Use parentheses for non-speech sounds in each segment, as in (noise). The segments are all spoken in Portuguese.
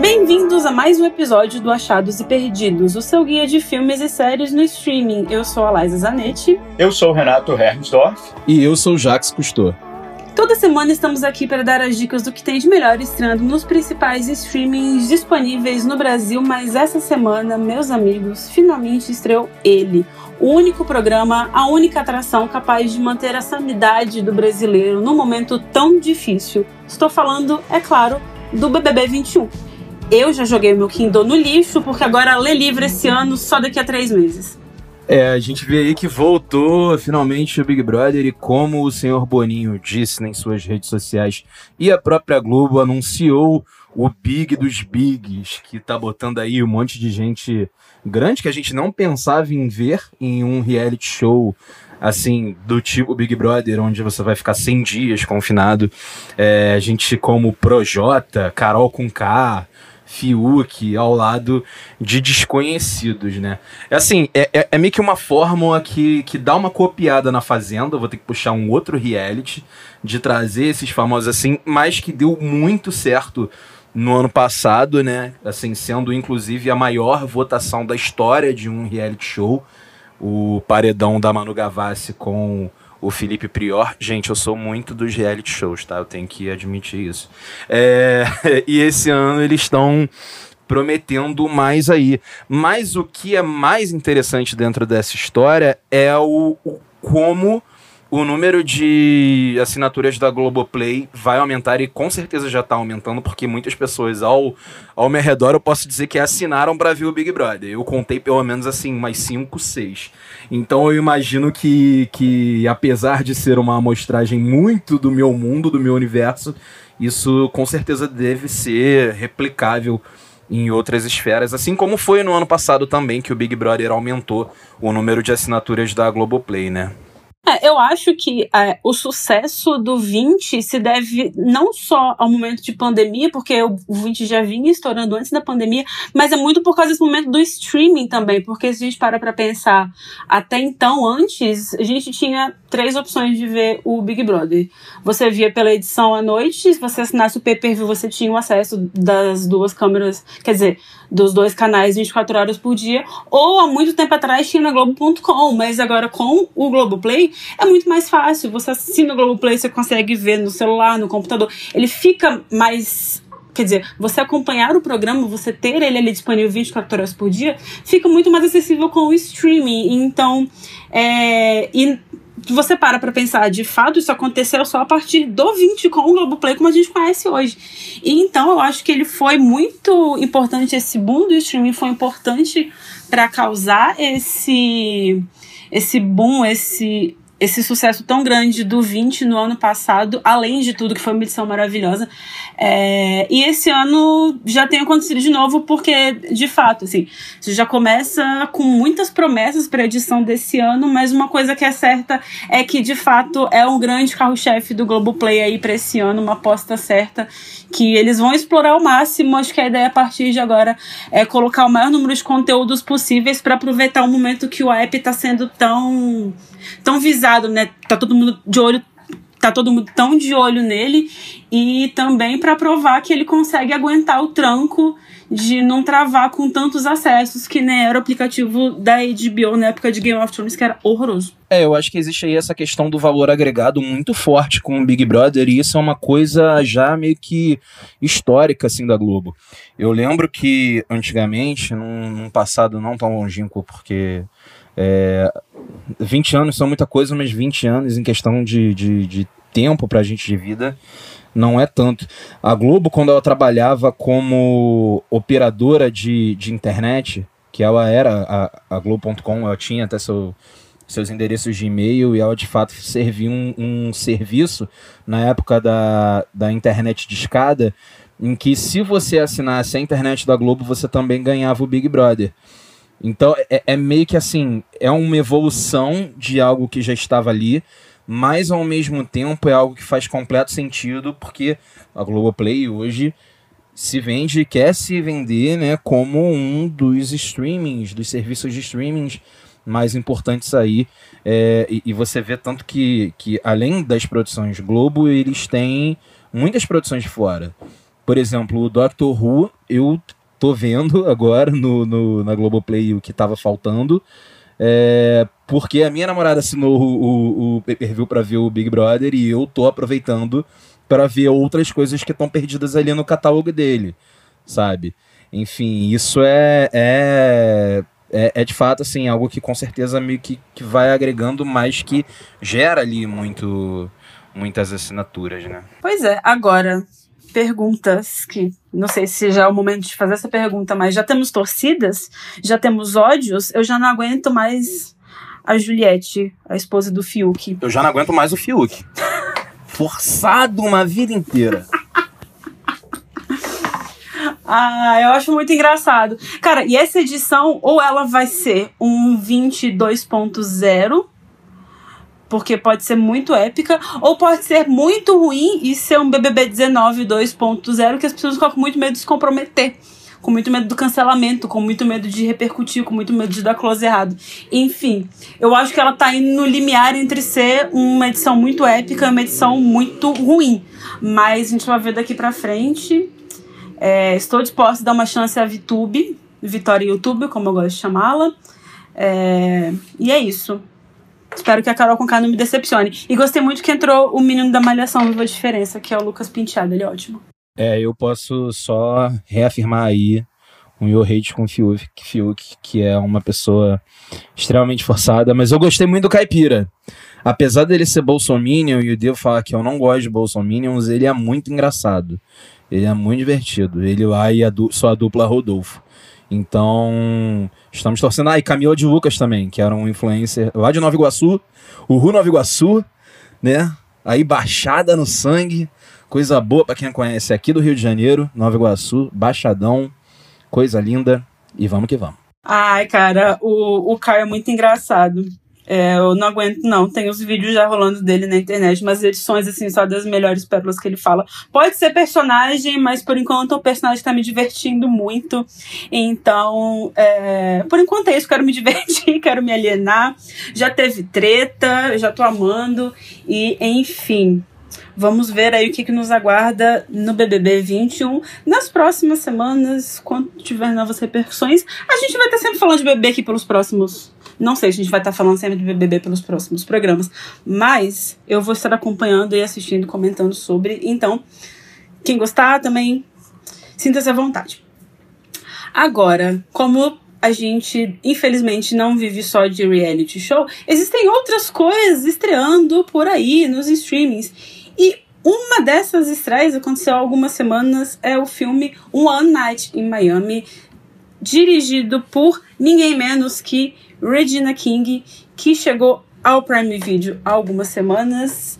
Bem-vindos a mais um episódio do Achados e Perdidos, o seu guia de filmes e séries no streaming. Eu sou a Laisa Zanetti. Eu sou o Renato Hermsdorf. E eu sou o Jax Cousteau. Toda semana estamos aqui para dar as dicas do que tem de melhor estreando nos principais streamings disponíveis no Brasil, mas essa semana, meus amigos, finalmente estreou ele, o único programa, a única atração capaz de manter a sanidade do brasileiro num momento tão difícil. Estou falando, é claro, do BBB 21. Eu já joguei meu Kindle no lixo, porque agora lê livre esse ano só daqui a três meses. É, a gente vê aí que voltou finalmente o Big Brother e como o senhor Boninho disse em suas redes sociais e a própria Globo anunciou o Big dos Bigs, que tá botando aí um monte de gente grande que a gente não pensava em ver em um reality show assim, do tipo Big Brother, onde você vai ficar 100 dias confinado. É, a gente como Projota, Carol com K, Fiuk ao lado de desconhecidos, né? É assim, é, é, é, meio que uma fórmula que, que dá uma copiada na Fazenda, vou ter que puxar um outro reality, de trazer esses famosos assim, mas que deu muito certo no ano passado, né? Assim, sendo inclusive a maior votação da história de um reality show, o paredão da Manu Gavassi com o Felipe Prior. Gente, eu sou muito dos reality shows, tá? Eu tenho que admitir isso. É... (laughs) e esse ano eles estão prometendo mais aí. Mas o que é mais interessante dentro dessa história é o, o como o número de assinaturas da Globoplay vai aumentar e com certeza já está aumentando, porque muitas pessoas ao, ao meu redor eu posso dizer que assinaram para ver o Big Brother. Eu contei pelo menos assim, mais 5, 6. Então eu imagino que, que, apesar de ser uma amostragem muito do meu mundo, do meu universo, isso com certeza deve ser replicável em outras esferas, assim como foi no ano passado também, que o Big Brother aumentou o número de assinaturas da Globoplay, né? É, eu acho que é, o sucesso do 20 se deve não só ao momento de pandemia, porque o 20 já vinha estourando antes da pandemia, mas é muito por causa desse momento do streaming também, porque se a gente para pra pensar, até então, antes, a gente tinha três opções de ver o Big Brother. Você via pela edição à noite, se você assinasse o pay-per-view, você tinha o acesso das duas câmeras, quer dizer, dos dois canais 24 horas por dia, ou há muito tempo atrás tinha na Globo.com, mas agora com o Globoplay é muito mais fácil. Você assina o Globoplay, você consegue ver no celular, no computador. Ele fica mais quer dizer, você acompanhar o programa, você ter ele ali disponível 24 horas por dia, fica muito mais acessível com o streaming. Então, é, e você para pra pensar, de fato, isso aconteceu só a partir do 20 com o Globoplay, como a gente conhece hoje. E então eu acho que ele foi muito importante, esse boom do streaming foi importante para causar esse esse boom, esse esse sucesso tão grande do 20 no ano passado, além de tudo, que foi uma edição maravilhosa. É, e esse ano já tem acontecido de novo, porque, de fato, assim, você já começa com muitas promessas para a edição desse ano, mas uma coisa que é certa é que, de fato, é um grande carro-chefe do Globoplay aí para esse ano, uma aposta certa, que eles vão explorar ao máximo. Acho que a ideia a partir de agora é colocar o maior número de conteúdos possíveis para aproveitar o momento que o app está sendo tão, tão visado, né? Tá todo mundo de olho tá todo mundo tão de olho nele e também para provar que ele consegue aguentar o tranco de não travar com tantos acessos que nem era o aplicativo da HBO na época de Game of Thrones, que era horroroso. É, eu acho que existe aí essa questão do valor agregado muito forte com o Big Brother, e isso é uma coisa já meio que histórica, assim, da Globo. Eu lembro que, antigamente, num passado não tão longínquo, porque é, 20 anos são muita coisa, mas 20 anos em questão de, de, de tempo pra gente de vida não é tanto. A Globo, quando ela trabalhava como operadora de, de internet, que ela era a, a Globo.com, ela tinha até seu, seus endereços de e-mail e ela de fato servia um, um serviço na época da, da internet de escada, em que se você assinasse a internet da Globo, você também ganhava o Big Brother. Então é, é meio que assim, é uma evolução de algo que já estava ali, mas ao mesmo tempo é algo que faz completo sentido, porque a Globoplay hoje se vende, quer se vender né, como um dos streamings, dos serviços de streamings mais importantes aí. É, e, e, você vê tanto que, que, além das produções Globo, eles têm muitas produções de fora. Por exemplo, o Doctor Who, eu tô vendo agora no, no na Globoplay o que tava faltando. É, porque a minha namorada assinou o, o, o pay-per-view pra ver o Big Brother e eu tô aproveitando para ver outras coisas que estão perdidas ali no catálogo dele, sabe? Enfim, isso é, é, é, é, de fato assim, algo que com certeza meio que, que vai agregando, mas que gera ali muito, muitas assinaturas, né? Pois é, agora, perguntas que não sei se já é o momento de fazer essa pergunta, mas já temos torcidas, já temos ódios, eu já não aguento mais a Juliette, a esposa do Fiuk. Eu já não aguento mais o Fiuk. (laughs) Forçado uma vida inteira. (laughs) Ah, eu acho muito engraçado. Cara, e essa edição, ou ela vai ser um 22.0, porque pode ser muito épica, ou pode ser muito ruim e ser um BBB 19 2.0 que as pessoas ficam com muito medo de se comprometer. Com muito medo do cancelamento, com muito medo de repercutir, com muito medo de dar close errado. Enfim, eu acho que ela tá indo no limiar entre ser uma edição muito épica e uma edição muito ruim. Mas a gente vai ver daqui pra frente. É, estou disposta a dar uma chance à VTube, Vitória YouTube, como eu gosto de chamá-la. É, e é isso. Espero que a Carol Conká não me decepcione. E gostei muito que entrou o menino da Malhação Viva a Diferença, que é o Lucas Penteado, ele é ótimo. É, eu posso só reafirmar aí um Your Hate com Fiuk, Fiuk, que é uma pessoa extremamente forçada, mas eu gostei muito do Caipira. Apesar dele ser bolsominion, e o Devo falar que eu não gosto de bolsominions, ele é muito engraçado. Ele é muito divertido. Ele lá e a sua dupla Rodolfo. Então, estamos torcendo. Ah, e Camila de Lucas também, que era um influencer lá de Nova Iguaçu. O Ru Nova Iguaçu, né? Aí, baixada no sangue. Coisa boa para quem conhece aqui do Rio de Janeiro, Nova Iguaçu, baixadão. Coisa linda. E vamos que vamos. Ai, cara, o, o Caio é muito engraçado. É, eu não aguento, não. Tem os vídeos já rolando dele na internet, umas edições, assim, só das melhores pérolas que ele fala. Pode ser personagem, mas por enquanto o personagem tá me divertindo muito. Então, é, por enquanto é isso. Quero me (laughs) divertir, quero me alienar. Já teve treta, já tô amando. E, enfim. Vamos ver aí o que, que nos aguarda no BBB 21 nas próximas semanas, quando tiver novas repercussões. A gente vai estar sempre falando de BBB aqui pelos próximos não sei se a gente vai estar falando sempre de BBB pelos próximos programas, mas eu vou estar acompanhando e assistindo, comentando sobre. Então, quem gostar também, sinta-se à vontade. Agora, como a gente, infelizmente, não vive só de reality show, existem outras coisas estreando por aí nos streamings. E uma dessas estreias aconteceu há algumas semanas, é o filme One Night in Miami, dirigido por ninguém menos que Regina King, que chegou ao Prime Video há algumas semanas.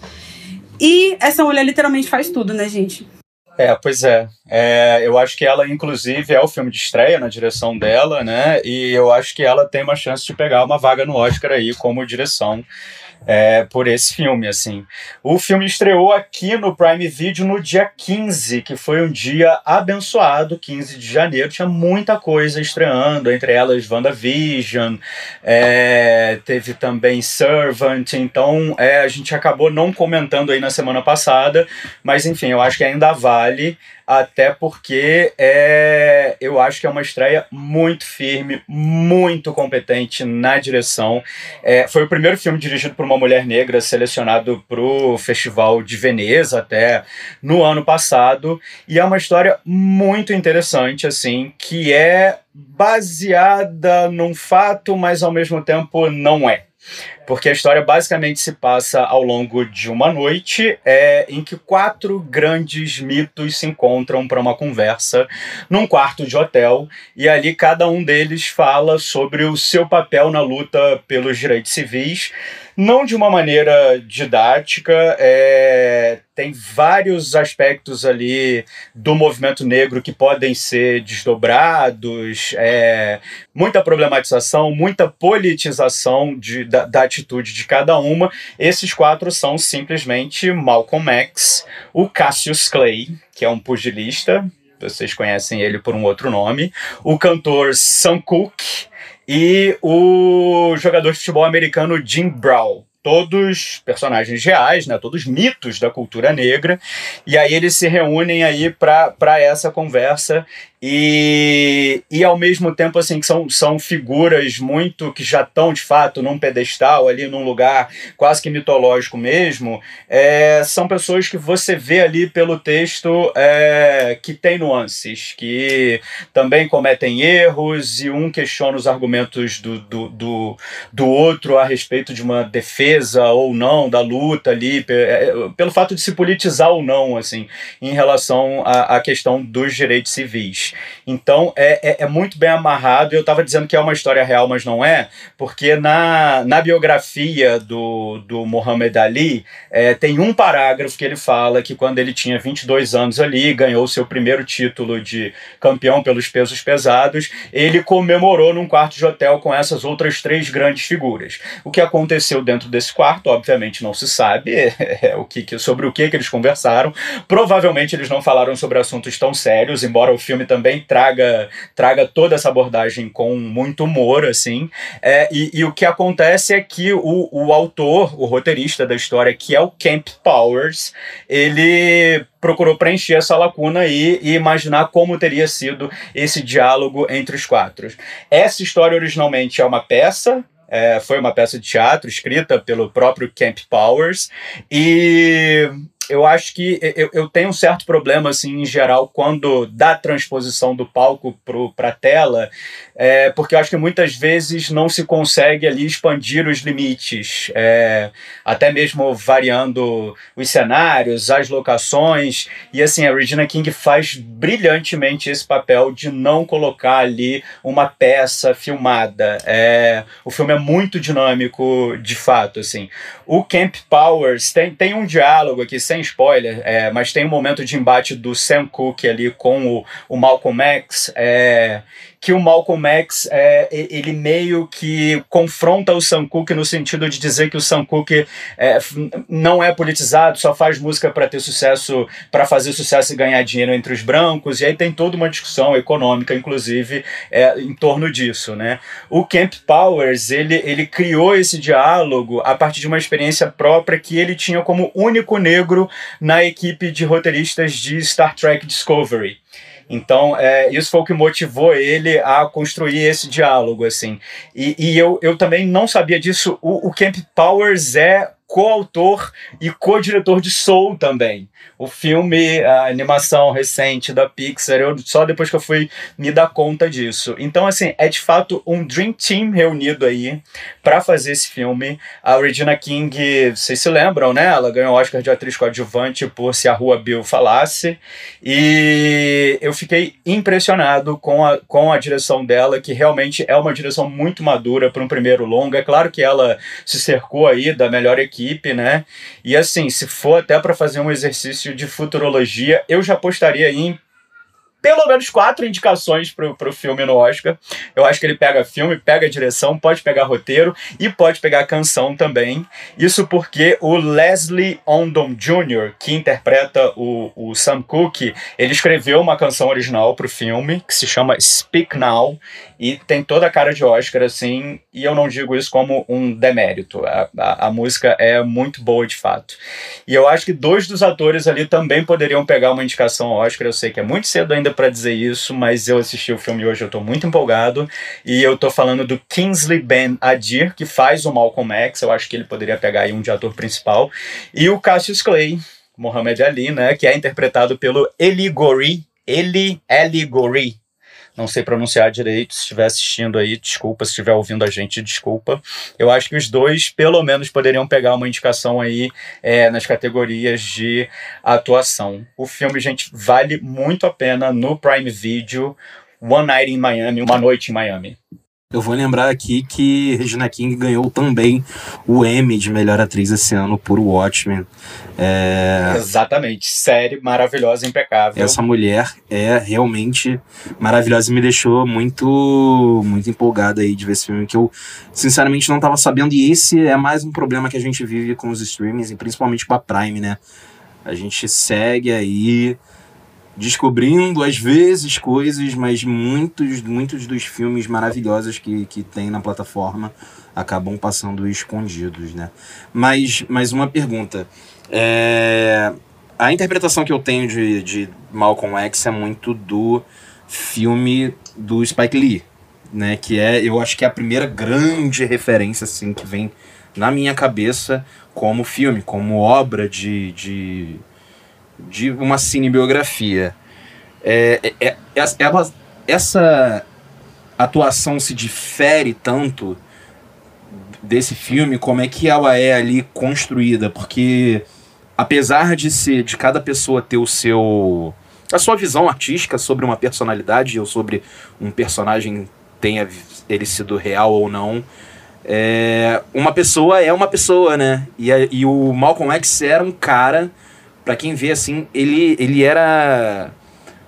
E essa mulher literalmente faz tudo, né, gente? É, pois é. é. Eu acho que ela, inclusive, é o filme de estreia na direção dela, né? E eu acho que ela tem uma chance de pegar uma vaga no Oscar aí como direção é, por esse filme, assim. O filme estreou aqui no Prime Video no dia 15, que foi um dia abençoado, 15 de janeiro. Tinha muita coisa estreando, entre elas WandaVision, é, teve também Servant, então é, a gente acabou não comentando aí na semana passada, mas enfim, eu acho que ainda vale até porque é, eu acho que é uma estreia muito firme, muito competente na direção. É, foi o primeiro filme dirigido por uma mulher negra selecionado para o Festival de Veneza até no ano passado e é uma história muito interessante assim que é baseada num fato, mas ao mesmo tempo não é porque a história basicamente se passa ao longo de uma noite é, em que quatro grandes mitos se encontram para uma conversa num quarto de hotel e ali cada um deles fala sobre o seu papel na luta pelos direitos civis não de uma maneira didática, é, tem vários aspectos ali do movimento negro que podem ser desdobrados, é, muita problematização, muita politização de, da, da, atitude de cada uma. Esses quatro são simplesmente Malcolm X, o Cassius Clay, que é um pugilista, vocês conhecem ele por um outro nome, o cantor Sam Cooke, e o jogador de futebol americano Jim Brown. Todos personagens reais, né, todos mitos da cultura negra, e aí eles se reúnem aí para essa conversa e, e ao mesmo tempo assim que são, são figuras muito que já estão de fato num pedestal ali num lugar quase que mitológico mesmo é, são pessoas que você vê ali pelo texto é, que tem nuances que também cometem erros e um questiona os argumentos do, do, do, do outro a respeito de uma defesa ou não da luta ali é, pelo fato de se politizar ou não assim em relação à, à questão dos direitos civis então é, é, é muito bem amarrado. Eu estava dizendo que é uma história real, mas não é, porque na, na biografia do, do Muhammad Ali é, tem um parágrafo que ele fala que quando ele tinha 22 anos ali, ganhou seu primeiro título de campeão pelos pesos pesados, ele comemorou num quarto de hotel com essas outras três grandes figuras. O que aconteceu dentro desse quarto, obviamente não se sabe (laughs) é, o que, sobre o que, que eles conversaram. Provavelmente eles não falaram sobre assuntos tão sérios, embora o filme também traga, traga toda essa abordagem com muito humor, assim. É, e, e, o que acontece é que o, o autor, o roteirista da história, que é o Camp Powers, ele procurou preencher essa lacuna e imaginar como teria sido esse diálogo entre os quatro. Essa história originalmente é uma peça, é, foi uma peça de teatro escrita pelo próprio Camp Powers e eu acho que eu, eu tenho um certo problema, assim, em geral, quando dá transposição do palco para a tela, é, porque eu acho que muitas vezes não se consegue ali expandir os limites, é, até mesmo variando os cenários, as locações, e assim, a Regina King faz brilhantemente esse papel de não colocar ali uma peça filmada. É, o filme é muito dinâmico, de fato, assim. O Camp Powers tem, tem um diálogo aqui, sem spoiler, é, mas tem um momento de embate do Sam Cooke ali com o, o Malcolm X, é, que o Malcolm X é, ele meio que confronta o Sam Cooke no sentido de dizer que o Sam Cooke é, não é politizado, só faz música para ter sucesso, para fazer sucesso e ganhar dinheiro entre os brancos, e aí tem toda uma discussão econômica, inclusive, é, em torno disso, né? O Camp Powers, ele, ele criou esse diálogo a partir de uma experiência própria que ele tinha como único negro na equipe de roteiristas de Star Trek Discovery. Então, é, isso foi o que motivou ele a construir esse diálogo, assim. E, e eu, eu também não sabia disso. O, o Camp Powers é coautor e co-diretor de Soul também. O filme, a animação recente da Pixar, eu, só depois que eu fui me dar conta disso. Então, assim, é de fato um Dream Team reunido aí para fazer esse filme. A Regina King, vocês se lembram, né? Ela ganhou o Oscar de atriz coadjuvante por Se a Rua Bill Falasse. E eu fiquei impressionado com a, com a direção dela, que realmente é uma direção muito madura para um primeiro longa. É claro que ela se cercou aí da melhor equipe equipe, né? E assim, se for até para fazer um exercício de futurologia, eu já apostaria em pelo menos quatro indicações pro, pro filme no Oscar. Eu acho que ele pega filme, pega direção, pode pegar roteiro e pode pegar canção também. Isso porque o Leslie Odom Jr., que interpreta o, o Sam Cooke, ele escreveu uma canção original pro filme que se chama Speak Now e tem toda a cara de Oscar, assim, e eu não digo isso como um demérito. A, a, a música é muito boa de fato. E eu acho que dois dos atores ali também poderiam pegar uma indicação ao Oscar. Eu sei que é muito cedo ainda para dizer isso, mas eu assisti o filme hoje, eu estou muito empolgado. E eu estou falando do Kingsley Ben Adir, que faz o Malcolm X. Eu acho que ele poderia pegar aí um de ator principal. E o Cassius Clay, Mohamed Ali, né, que é interpretado pelo Eli Gori. Eli, Eli Gori, não sei pronunciar direito. Se estiver assistindo aí, desculpa. Se estiver ouvindo a gente, desculpa. Eu acho que os dois, pelo menos, poderiam pegar uma indicação aí é, nas categorias de atuação. O filme, gente, vale muito a pena no Prime Video. One Night in Miami, Uma Noite em Miami. Eu vou lembrar aqui que Regina King ganhou também o Emmy de melhor atriz esse ano por Watchmen. É... Exatamente, série maravilhosa, impecável. Essa mulher é realmente maravilhosa e me deixou muito, muito empolgada aí de ver esse filme que eu sinceramente não estava sabendo. E esse é mais um problema que a gente vive com os streamings e principalmente com a Prime, né? A gente segue aí descobrindo às vezes coisas, mas muitos, muitos dos filmes maravilhosos que, que tem na plataforma acabam passando escondidos, né? Mas, mas uma pergunta. É... A interpretação que eu tenho de, de Malcolm X é muito do filme do Spike Lee, né? Que é, eu acho que é a primeira grande referência, assim, que vem na minha cabeça como filme, como obra de, de, de uma cinebiografia. É, é, é, ela, essa atuação se difere tanto desse filme, como é que ela é ali construída, porque apesar de ser de cada pessoa ter o seu a sua visão artística sobre uma personalidade ou sobre um personagem tenha ele sido real ou não, é, uma pessoa é uma pessoa, né? E, e o Malcolm X era um cara, para quem vê assim, ele, ele era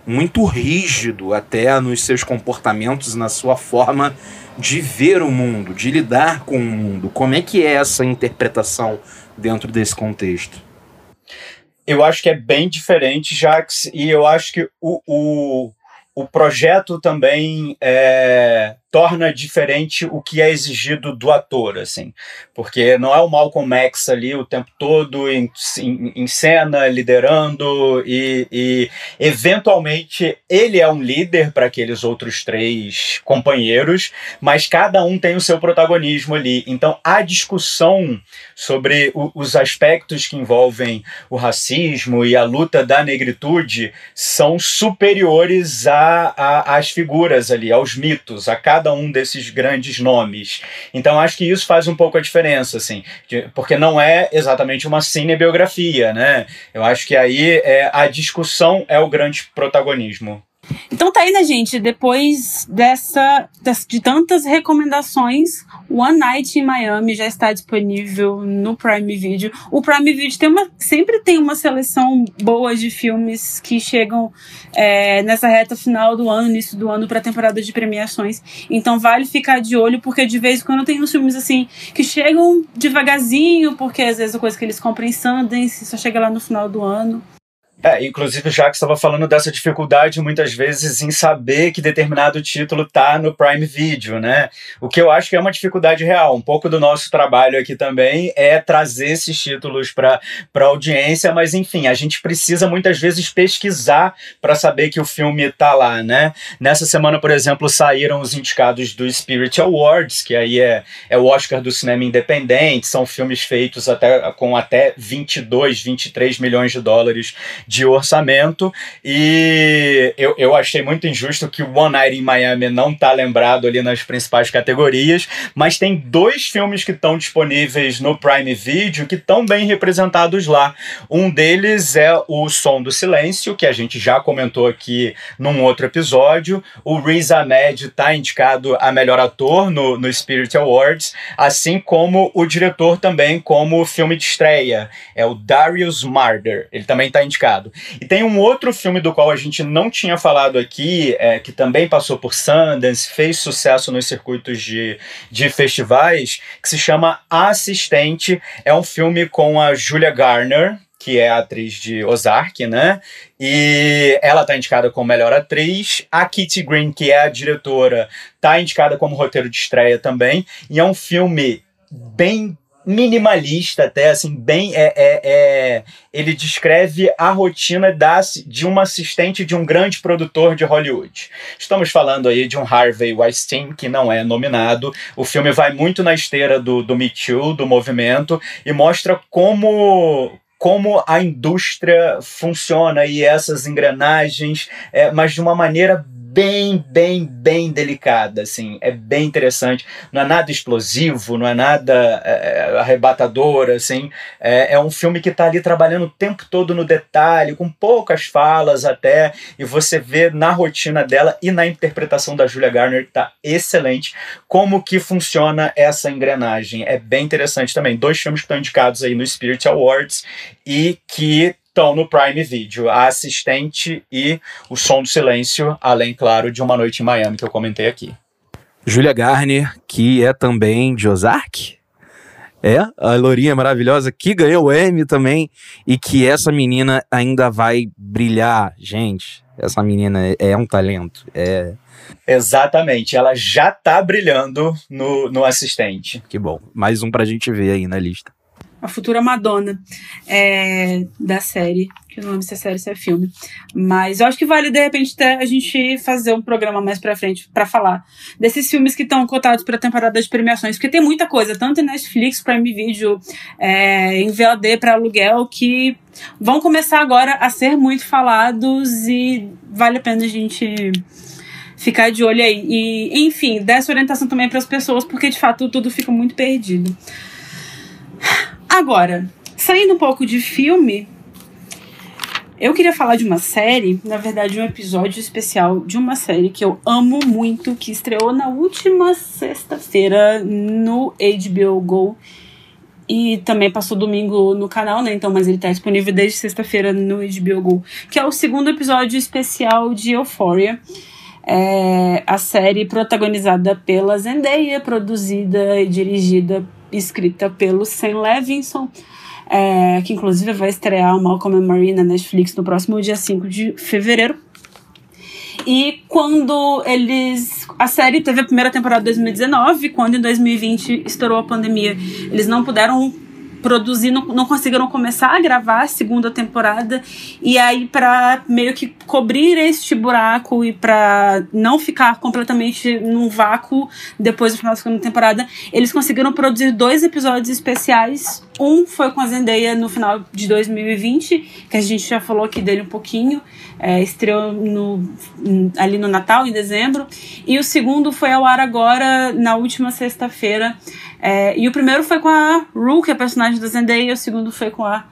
muito rígido até nos seus comportamentos, na sua forma de ver o mundo, de lidar com o mundo. Como é que é essa interpretação dentro desse contexto? Eu acho que é bem diferente, Jax, e eu acho que o, o, o projeto também é, torna diferente o que é exigido do ator, assim, porque não é o Malcolm X ali o tempo todo em, em, em cena, liderando e, e, eventualmente ele é um líder para aqueles outros três companheiros, mas cada um tem o seu protagonismo ali. Então a discussão sobre o, os aspectos que envolvem o racismo e a luta da negritude são superiores às figuras ali, aos mitos, a cada cada um desses grandes nomes. Então acho que isso faz um pouco a diferença, assim, de, porque não é exatamente uma cinebiografia, né? Eu acho que aí é, a discussão é o grande protagonismo. Então tá aí, né, gente? Depois dessa, de tantas recomendações, One Night in Miami já está disponível no Prime Video. O Prime Video tem uma, sempre tem uma seleção boa de filmes que chegam é, nessa reta final do ano, início do ano, para a temporada de premiações. Então vale ficar de olho, porque de vez em quando tem uns filmes assim que chegam devagarzinho, porque às vezes a coisa que eles compram em Sundance só chega lá no final do ano. É, inclusive o Jacques estava falando dessa dificuldade muitas vezes em saber que determinado título tá no Prime Video, né? O que eu acho que é uma dificuldade real. Um pouco do nosso trabalho aqui também é trazer esses títulos para a audiência, mas enfim, a gente precisa muitas vezes pesquisar para saber que o filme tá lá, né? Nessa semana, por exemplo, saíram os indicados do Spirit Awards, que aí é, é o Oscar do cinema independente, são filmes feitos até com até 22, 23 milhões de dólares de orçamento. E eu, eu achei muito injusto que o One Night in Miami não tá lembrado ali nas principais categorias, mas tem dois filmes que estão disponíveis no Prime Video que estão bem representados lá. Um deles é o Som do Silêncio, que a gente já comentou aqui num outro episódio. O Riz Ahmed está indicado a melhor ator no, no Spirit Awards, assim como o diretor também como filme de estreia. É o Darius Marder. Ele também está indicado. E tem um outro filme do qual a gente não tinha falado aqui, é, que também passou por Sundance, fez sucesso nos circuitos de, de festivais, que se chama Assistente. É um filme com a Julia Garner, que é atriz de Ozark, né? E ela tá indicada como melhor atriz. A Kitty Green, que é a diretora, tá indicada como roteiro de estreia também. E é um filme bem minimalista até, assim, bem... É, é, é, ele descreve a rotina da, de uma assistente de um grande produtor de Hollywood. Estamos falando aí de um Harvey Weinstein, que não é nominado. O filme vai muito na esteira do, do Me Too, do movimento, e mostra como, como a indústria funciona e essas engrenagens, é, mas de uma maneira bem, bem, bem delicada, assim, é bem interessante. Não é nada explosivo, não é nada é, é arrebatador, assim. É, é, um filme que está ali trabalhando o tempo todo no detalhe, com poucas falas até, e você vê na rotina dela e na interpretação da Julia Garner que tá excelente como que funciona essa engrenagem. É bem interessante também. Dois filmes que estão indicados aí no Spirit Awards e que estão no Prime Video, A Assistente e O Som do Silêncio, além, claro, de Uma Noite em Miami, que eu comentei aqui. Julia Garner, que é também de Ozark. É, a Lourinha maravilhosa, que ganhou o Emmy também, e que essa menina ainda vai brilhar. Gente, essa menina é, é um talento. É. Exatamente, ela já tá brilhando no, no assistente. Que bom. Mais um pra gente ver aí na lista a futura Madonna é, da série. Que eu não lembro se é série, se é filme. Mas eu acho que vale, de repente, até a gente fazer um programa mais pra frente para falar desses filmes que estão cotados pra temporada de premiações. Porque tem muita coisa, tanto em Netflix, Prime Video, é, em VOD para aluguel, que vão começar agora a ser muito falados e vale a pena a gente ficar de olho aí. E, enfim, dar essa orientação também para as pessoas, porque de fato tudo fica muito perdido. Agora, saindo um pouco de filme, eu queria falar de uma série, na verdade, um episódio especial de uma série que eu amo muito, que estreou na última sexta-feira no HBO Go. E também passou domingo no canal, né? Então, mas ele tá disponível desde sexta-feira no HBO Go. Que é o segundo episódio especial de Euphoria. É a série protagonizada pela Zendaya, produzida e dirigida escrita pelo Sam Levinson, é, que inclusive vai estrear o Malcolm and Marie na Netflix no próximo dia 5 de fevereiro. E quando eles. A série teve a primeira temporada em 2019, quando em 2020 estourou a pandemia, eles não puderam produzir, não, não conseguiram começar a gravar a segunda temporada. E aí, para meio que cobrir este buraco e para não ficar completamente num vácuo depois do final da segunda temporada, eles conseguiram produzir dois episódios especiais. Um foi com a Zendaya no final de 2020, que a gente já falou aqui dele um pouquinho. É, estreou no, ali no Natal, em dezembro. E o segundo foi ao ar agora, na última sexta-feira. É, e o primeiro foi com a Rue, que é a personagem da Zendaya, e o segundo foi com a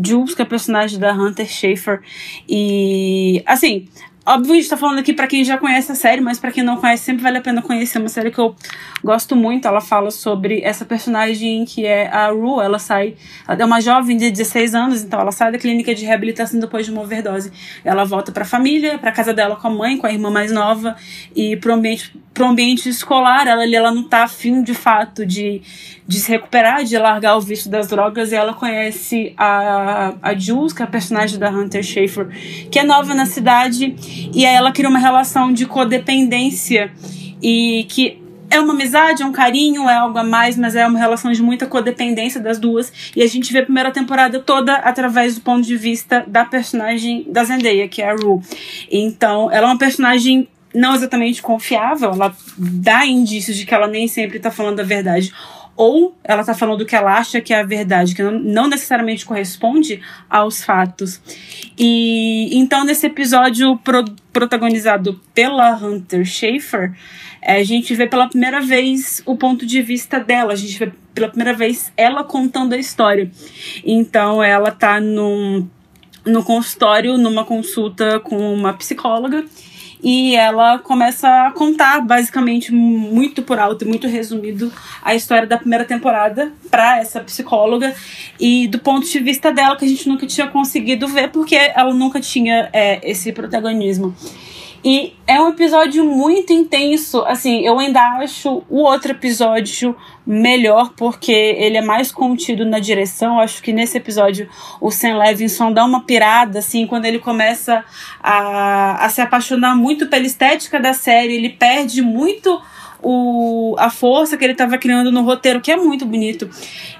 Jules, que é a personagem da Hunter Schafer. E, assim, Óbvio, a gente tá falando aqui para quem já conhece a série, mas para quem não conhece, sempre vale a pena conhecer. Uma série que eu gosto muito. Ela fala sobre essa personagem que é a Rue. Ela sai. Ela é uma jovem de 16 anos, então ela sai da clínica de reabilitação depois de uma overdose. Ela volta pra família, pra casa dela com a mãe, com a irmã mais nova, e pro ambiente, pro ambiente escolar. Ela, ela não tá afim de fato de, de se recuperar, de largar o vício das drogas. E ela conhece a, a Jules, que é a personagem da Hunter Schafer, que é nova na cidade e aí ela cria uma relação de codependência e que é uma amizade, é um carinho, é algo a mais, mas é uma relação de muita codependência das duas. E a gente vê a primeira temporada toda através do ponto de vista da personagem da Zendaya, que é a Rue. Então, ela é uma personagem não exatamente confiável, ela dá indícios de que ela nem sempre tá falando a verdade ou ela tá falando o que ela acha que é a verdade, que não, necessariamente corresponde aos fatos. E então, nesse episódio pro, protagonizado pela Hunter Schafer, é, a gente vê pela primeira vez o ponto de vista dela, a gente vê pela primeira vez ela contando a história. Então, ela tá num, no consultório, numa consulta com uma psicóloga e ela começa a contar, basicamente, muito por alto e muito resumido, a história da primeira temporada para essa psicóloga e do ponto de vista dela, que a gente nunca tinha conseguido ver, porque ela nunca tinha é, esse protagonismo. E é um episódio muito intenso. Assim, eu ainda acho o outro episódio melhor porque ele é mais contido na direção. Acho que nesse episódio o Sam Levinson dá uma pirada, assim, quando ele começa a, a se apaixonar muito pela estética da série. Ele perde muito o, a força que ele estava criando no roteiro, que é muito bonito.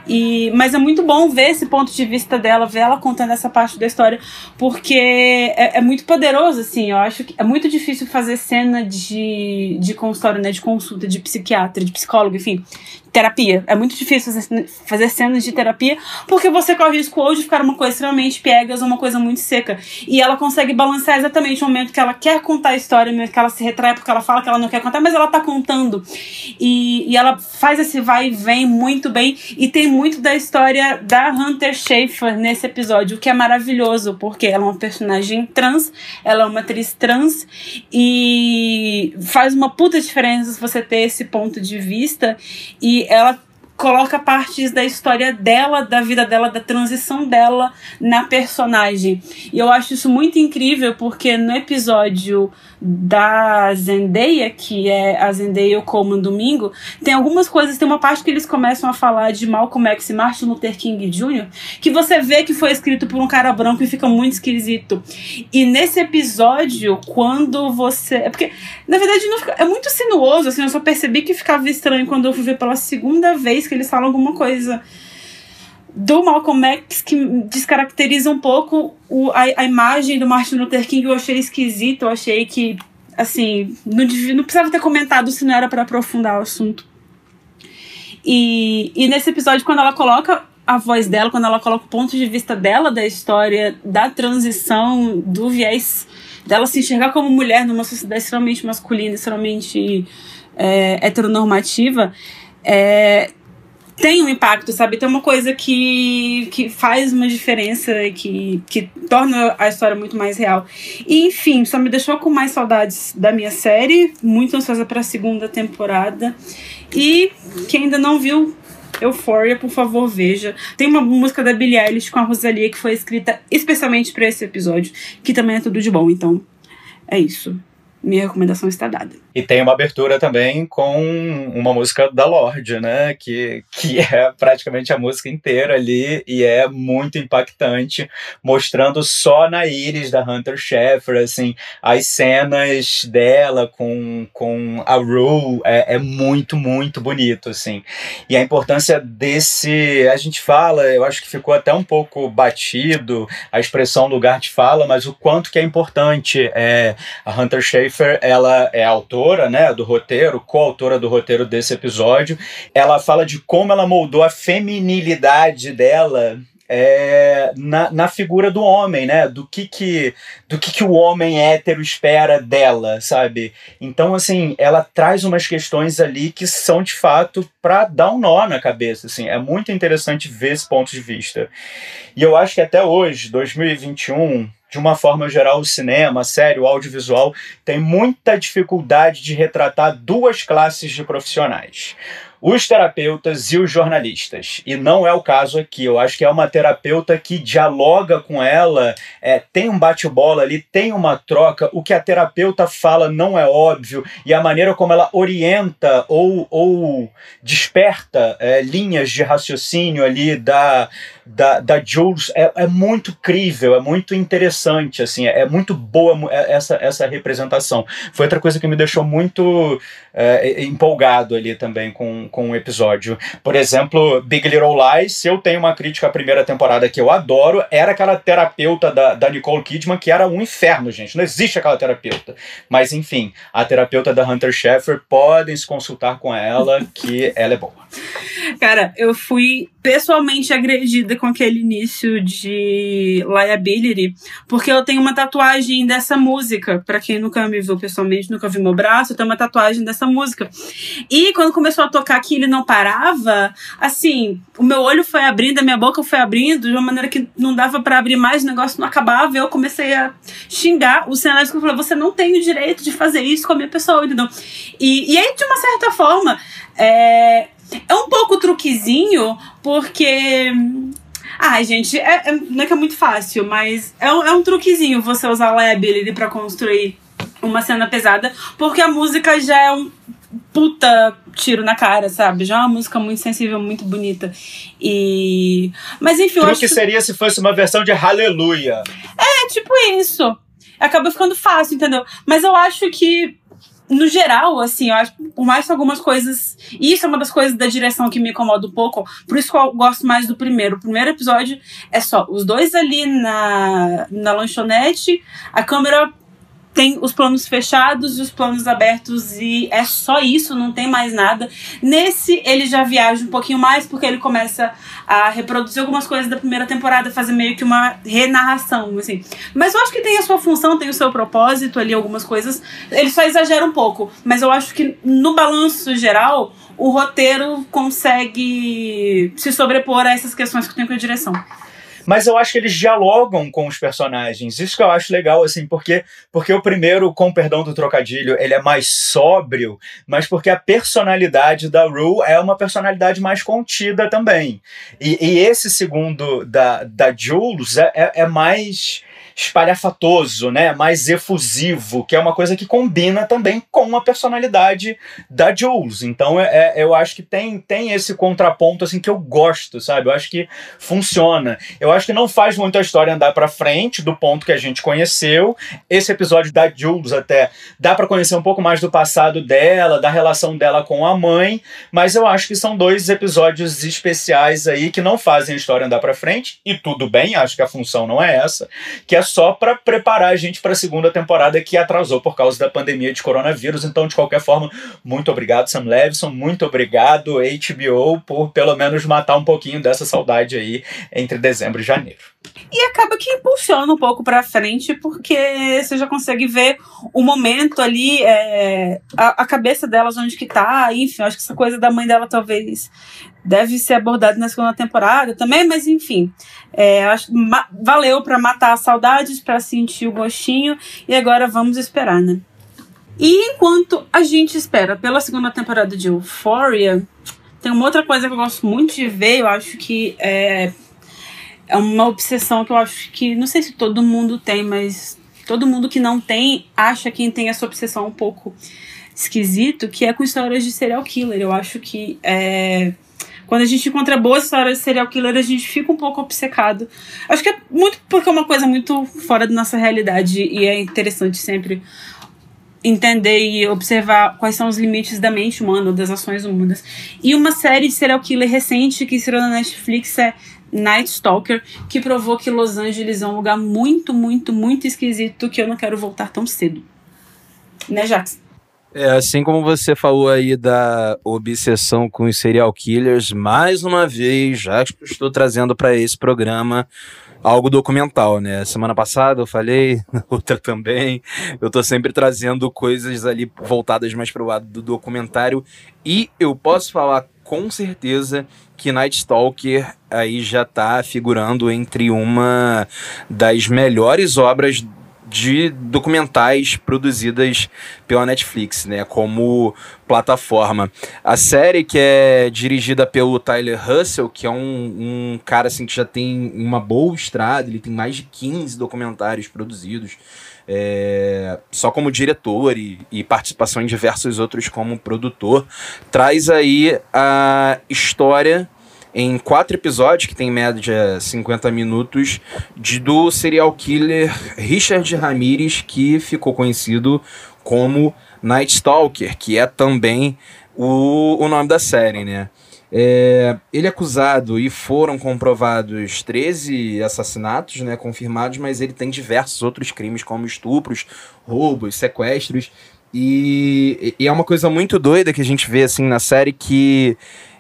E, mas é muito bom ver esse ponto de vista dela, ver ela contando essa parte da história, porque é, é muito poderoso, assim. Eu acho que é muito difícil fazer cena de, de consultório, né? De consulta, de psiquiatra, de psicólogo, enfim, terapia. É muito difícil fazer, cenas de terapia, porque você corre o risco ou de ficar uma coisa extremamente piegas ou uma coisa muito seca. E ela consegue balancear exatamente o momento que ela quer contar a história, o momento que ela se retrai porque ela fala que ela não quer contar, mas ela tá contando. E, e ela faz esse vai e vem muito bem. E tem muito da história da Hunter Schafer nesse episódio, o que é maravilhoso, porque ela é uma personagem trans, ela é uma atriz trans, e faz uma puta diferença você ter esse ponto de vista. E ela coloca partes da história dela, da vida dela, da transição dela na personagem. E eu acho isso muito incrível porque no episódio da Zendaya, que é a Zendaya como domingo, tem algumas coisas, tem uma parte que eles começam a falar de Malcolm X e Martin Luther King Jr., que você vê que foi escrito por um cara branco e fica muito esquisito. E nesse episódio, quando você. É porque, na verdade, fica... é muito sinuoso, assim, eu só percebi que ficava estranho quando eu fui ver pela segunda vez que eles falam alguma coisa do Malcolm X que descaracteriza um pouco o, a, a imagem do Martin Luther King. Eu achei esquisito, eu achei que, assim, não, não precisava ter comentado se não era para aprofundar o assunto. E, e nesse episódio, quando ela coloca a voz dela, quando ela coloca o ponto de vista dela da história, da transição, do viés dela se enxergar como mulher numa sociedade extremamente masculina, extremamente é, heteronormativa, é, tem um impacto, sabe? Tem uma coisa que, que faz uma diferença e que, que torna a história muito mais real. E, enfim, só me deixou com mais saudades da minha série, muito ansiosa para a segunda temporada. E quem ainda não viu Euphoria, por favor, veja. Tem uma música da Billie Eilish com a Rosalia que foi escrita especialmente para esse episódio, que também é tudo de bom. Então, é isso minha recomendação está dada. E tem uma abertura também com uma música da Lorde, né? Que, que (laughs) é praticamente a música inteira ali e é muito impactante, mostrando só na íris da Hunter Schafer, assim, as cenas dela com, com a Rue é, é muito, muito bonito, assim. E a importância desse, a gente fala, eu acho que ficou até um pouco batido a expressão lugar de fala, mas o quanto que é importante é, a Hunter Schaefer, ela é autora, né, do roteiro, coautora do roteiro desse episódio. Ela fala de como ela moldou a feminilidade dela é, na, na figura do homem, né? Do que que, do que que o homem hétero espera dela, sabe? Então, assim, ela traz umas questões ali que são, de fato, para dar um nó na cabeça, assim. É muito interessante ver esse ponto de vista. E eu acho que até hoje, 2021, de uma forma geral, o cinema, a série, o audiovisual tem muita dificuldade de retratar duas classes de profissionais os terapeutas e os jornalistas. E não é o caso aqui. Eu acho que é uma terapeuta que dialoga com ela, é, tem um bate-bola ali, tem uma troca. O que a terapeuta fala não é óbvio e a maneira como ela orienta ou, ou desperta é, linhas de raciocínio ali da, da, da Jules é, é muito crível, é muito interessante, assim, é, é muito boa é, essa, essa representação. Foi outra coisa que me deixou muito é, empolgado ali também com, com o episódio. Por exemplo, Big Little Lies, se eu tenho uma crítica à primeira temporada que eu adoro, era aquela terapeuta da, da Nicole Kidman que era um inferno, gente. Não existe aquela terapeuta. Mas enfim, a terapeuta da Hunter Schaeffer, podem se consultar com ela, que ela é boa. Cara, eu fui pessoalmente agredida com aquele início de Liability, porque eu tenho uma tatuagem dessa música. Para quem nunca me viu pessoalmente, nunca viu meu braço, eu tenho uma tatuagem dessa música. E quando começou a tocar que ele não parava, assim, o meu olho foi abrindo, a minha boca foi abrindo de uma maneira que não dava para abrir mais, o negócio não acabava. Eu comecei a xingar o cenário eu falei: você não tem o direito de fazer isso com a minha pessoa, entendeu? E, e aí, de uma certa forma, é, é um pouco truquezinho, porque. Ai, gente, é, é, não é que é muito fácil, mas é um, é um truquezinho você usar a liability pra construir uma cena pesada, porque a música já é um puta tiro na cara, sabe? Já é uma música muito sensível, muito bonita. E. Mas enfim, Truque eu acho que. seria se fosse uma versão de Hallelujah. É, tipo isso. Acaba ficando fácil, entendeu? Mas eu acho que no geral, assim, eu acho, por mais que algumas coisas. Isso é uma das coisas da direção que me incomoda um pouco. Por isso que eu gosto mais do primeiro. O primeiro episódio é só os dois ali na, na lanchonete, a câmera tem os planos fechados e os planos abertos e é só isso, não tem mais nada. Nesse ele já viaja um pouquinho mais porque ele começa a reproduzir algumas coisas da primeira temporada, fazer meio que uma renarração, assim. Mas eu acho que tem a sua função, tem o seu propósito ali, algumas coisas. Ele só exagera um pouco, mas eu acho que no balanço geral o roteiro consegue se sobrepor a essas questões que tem com a direção. Mas eu acho que eles dialogam com os personagens. Isso que eu acho legal, assim, porque, porque o primeiro, com perdão do trocadilho, ele é mais sóbrio, mas porque a personalidade da Rue é uma personalidade mais contida também. E, e esse segundo da, da Jules é, é, é mais espalhafatoso, né? Mais efusivo, que é uma coisa que combina também com a personalidade da Jules. Então é, é, eu acho que tem, tem esse contraponto assim que eu gosto, sabe? Eu acho que funciona. Eu acho que não faz muito a história andar para frente do ponto que a gente conheceu. Esse episódio da Jules até dá para conhecer um pouco mais do passado dela, da relação dela com a mãe, mas eu acho que são dois episódios especiais aí que não fazem a história andar para frente e tudo bem, acho que a função não é essa, que é só para preparar a gente para a segunda temporada que atrasou por causa da pandemia de coronavírus. Então, de qualquer forma, muito obrigado, Sam Levinson, muito obrigado, HBO, por pelo menos matar um pouquinho dessa saudade aí entre dezembro e janeiro. E acaba que impulsiona um pouco para frente, porque você já consegue ver o momento ali, é, a, a, cabeça delas, onde que tá, enfim, acho que essa coisa da mãe dela talvez deve ser abordada na segunda temporada também, mas enfim, é, acho, valeu para matar as saudades, para sentir o gostinho, e agora vamos esperar, né? E enquanto a gente espera pela segunda temporada de Euphoria, tem uma outra coisa que eu gosto muito de ver, eu acho que é é uma obsessão que eu acho que, não sei se todo mundo tem, mas todo mundo que não tem acha quem tem essa obsessão um pouco esquisito, que é com histórias de serial killer. Eu acho que é, quando a gente encontra boas histórias de serial killer, a gente fica um pouco obcecado. Acho que é muito porque é uma coisa muito fora da nossa realidade e é interessante sempre entender e observar quais são os limites da mente humana, das ações humanas. E uma série de serial killer recente que estreou na Netflix é Night Stalker, que provou que Los Angeles é um lugar muito, muito, muito esquisito que eu não quero voltar tão cedo. Né, Jax? É, assim como você falou aí da obsessão com os serial killers, mais uma vez, já estou trazendo para esse programa algo documental, né? Semana passada eu falei, (laughs) outra também. Eu tô sempre trazendo coisas ali voltadas mais pro lado do documentário e eu posso falar com certeza que Night Stalker aí já está figurando entre uma das melhores obras de documentais produzidas pela Netflix, né, como plataforma. A série que é dirigida pelo Tyler Russell, que é um, um cara assim que já tem uma boa estrada, ele tem mais de 15 documentários produzidos, é, só como diretor e, e, participação em diversos outros como produtor, traz aí a história em quatro episódios, que tem em média 50 minutos, de, do serial killer Richard Ramirez, que ficou conhecido como Night Stalker, que é também o, o nome da série, né? É, ele é acusado e foram comprovados 13 assassinatos né, confirmados, mas ele tem diversos outros crimes, como estupros, roubos, sequestros. E, e é uma coisa muito doida que a gente vê assim na série que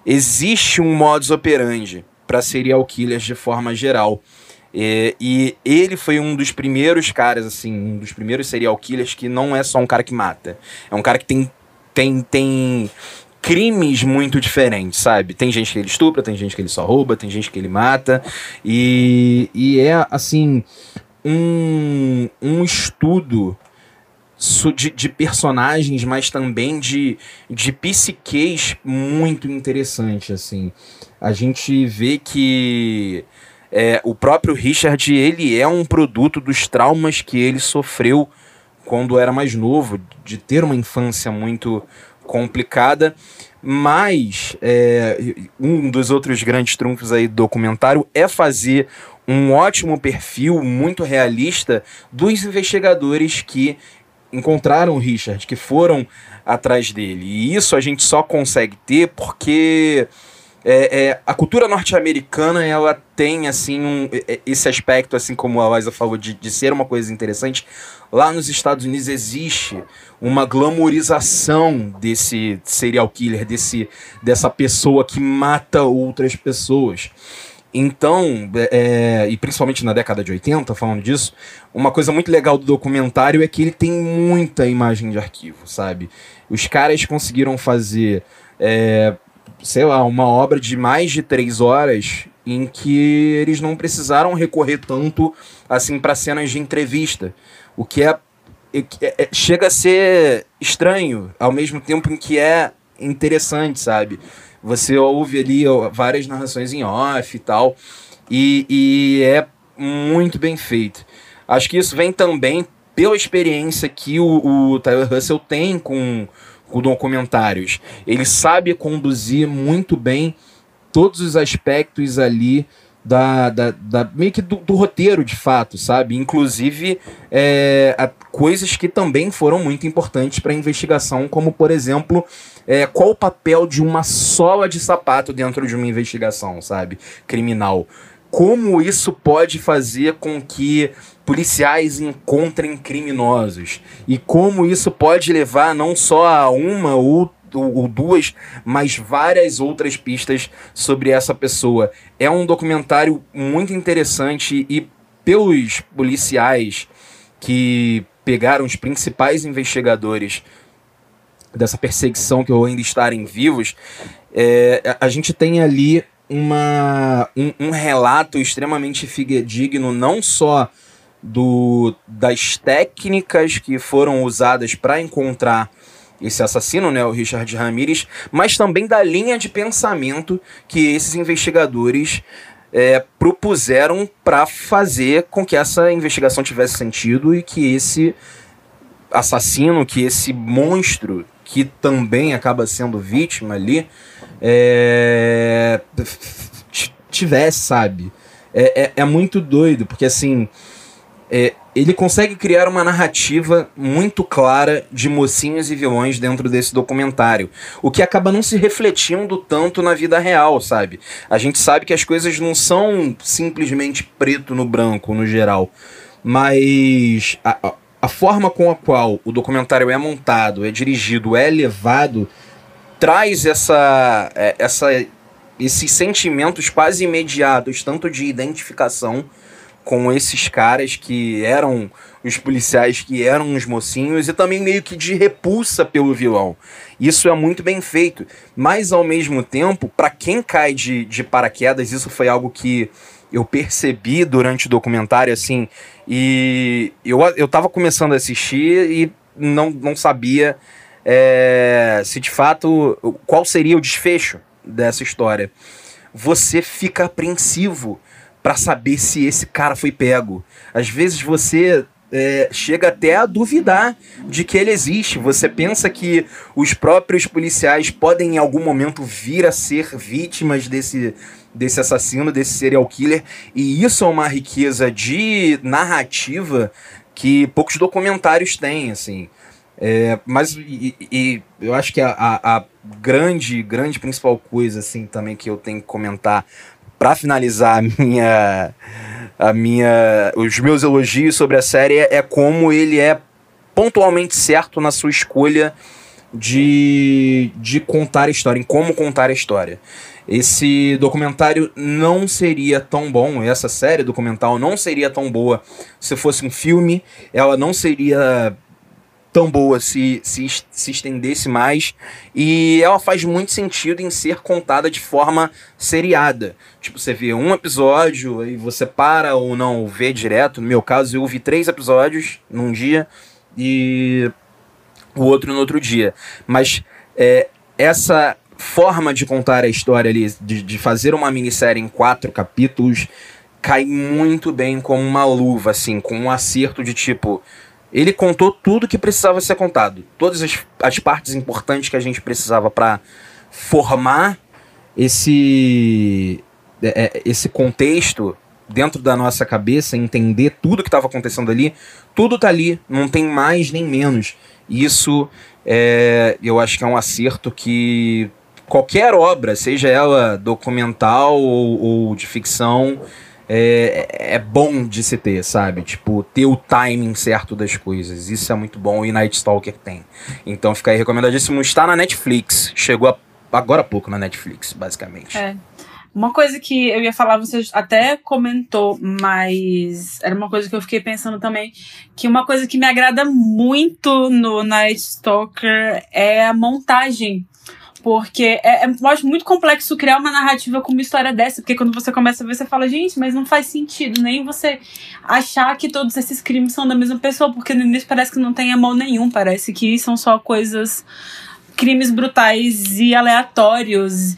existe um modus operandi para serial killers de forma geral. É, e ele foi um dos primeiros caras, assim, um dos primeiros serial killers que não é só um cara que mata. É um cara que tem, tem, tem crimes muito diferentes, sabe? Tem gente que ele estupra, tem gente que ele só rouba, tem gente que ele mata. E, e é, assim, um, um estudo de, de, personagens, mas também de, de psiquês muito interessante, assim. A gente vê que é, o próprio Richard, ele é um produto dos traumas que ele sofreu quando era mais novo, de ter uma infância muito complicada, mas é, um dos outros grandes trunfos aí do documentário é fazer um ótimo perfil, muito realista, dos investigadores que encontraram o Richard, que foram atrás dele. E isso a gente só consegue ter porque é, é, a cultura norte-americana ela tem assim um, esse aspecto, assim como a Liza falou, de, de ser uma coisa interessante. Lá nos Estados Unidos existe uma glamorização desse serial killer, desse, dessa pessoa que mata outras pessoas. Então, é, é, e principalmente na década de 80, falando disso, uma coisa muito legal do documentário é que ele tem muita imagem de arquivo, sabe? Os caras conseguiram fazer, é, sei lá, uma obra de mais de três horas em que eles não precisaram recorrer tanto assim para cenas de entrevista, o que é, é, é, chega a ser estranho ao mesmo tempo em que é interessante, sabe? Você ouve ali várias narrações em off e tal, e, e é muito bem feito. Acho que isso vem também pela experiência que o, o Tyler Russell tem com, com documentários. Ele sabe conduzir muito bem todos os aspectos ali da, da, da meio que do, do, roteiro de fato, sabe? Inclusive é, a, coisas que também foram muito importantes para a investigação, como por exemplo é, qual o papel de uma sola de sapato dentro de uma investigação, sabe? Criminal. Como isso pode fazer com que policiais encontrem criminosos e como isso pode levar não só a uma ou ou duas, mas várias outras pistas sobre essa pessoa. É um documentário muito interessante e pelos policiais que pegaram os principais investigadores dessa perseguição que ainda estarem vivos, é, a gente tem ali uma, um, um relato extremamente fidedigno, não só do, das técnicas que foram usadas para encontrar esse assassino, né, o Richard Ramirez, mas também da linha de pensamento que esses investigadores é, propuseram para fazer com que essa investigação tivesse sentido e que esse assassino, que esse monstro, que também acaba sendo vítima ali, é, tivesse, sabe? É, é, é, muito doido, porque assim. É, ele consegue criar uma narrativa muito clara de mocinhos e vilões dentro desse documentário, o que acaba não se refletindo tanto na vida real, sabe? A gente sabe que as coisas não são simplesmente preto no branco, no geral, mas a, a forma com a qual o documentário é montado, é dirigido, é levado, traz essa, é, essa, esses sentimentos quase imediatos, tanto de identificação com esses caras que eram os policiais que eram os mocinhos e também meio que de repulsa pelo vilão. Isso é muito bem feito, mas ao mesmo tempo, para quem cai de, de paraquedas, isso foi algo que eu percebi durante o documentário, assim, e eu, eu tava começando a assistir e não, não sabia é, se de fato qual seria o desfecho dessa história. Você fica apreensivo para saber se esse cara foi pego. Às vezes você é, chega até a duvidar de que ele existe. Você pensa que os próprios policiais podem em algum momento vir a ser vítimas desse, desse assassino, desse serial killer. E isso é uma riqueza de narrativa que poucos documentários têm, assim. É, mas e, e, eu acho que a, a, a grande, grande principal coisa, assim, também que eu tenho que comentar para finalizar a minha, a minha, os meus elogios sobre a série é como ele é pontualmente certo na sua escolha de, de contar a história, em como contar a história. Esse documentário não seria tão bom, essa série documental não seria tão boa se fosse um filme, ela não seria tão boa se, se, se estendesse mais. E ela faz muito sentido em ser contada de forma seriada. Tipo, você vê um episódio e você para ou não vê direto. No meu caso, eu vi três episódios num dia e o outro no outro dia. Mas é, essa forma de contar a história ali, de, de fazer uma minissérie em quatro capítulos, cai muito bem como uma luva, assim, com um acerto de tipo ele contou tudo que precisava ser contado. Todas as, as partes importantes que a gente precisava para formar esse, é, é, esse contexto dentro da nossa cabeça, entender tudo que estava acontecendo ali. Tudo tá ali, não tem mais nem menos. Isso é, eu acho que é um acerto que qualquer obra, seja ela documental ou, ou de ficção, é, é bom de se ter, sabe? Tipo, ter o timing certo das coisas. Isso é muito bom e Night Stalker tem. Então fica aí recomendadíssimo. Está na Netflix. Chegou a, agora há pouco na Netflix, basicamente. É. Uma coisa que eu ia falar, você até comentou, mas era uma coisa que eu fiquei pensando também, que uma coisa que me agrada muito no Night Stalker é a montagem porque é, é, eu acho muito complexo criar uma narrativa com uma história dessa, porque quando você começa a ver, você fala, gente, mas não faz sentido nem você achar que todos esses crimes são da mesma pessoa, porque no início parece que não tem amor nenhum, parece que são só coisas, crimes brutais e aleatórios.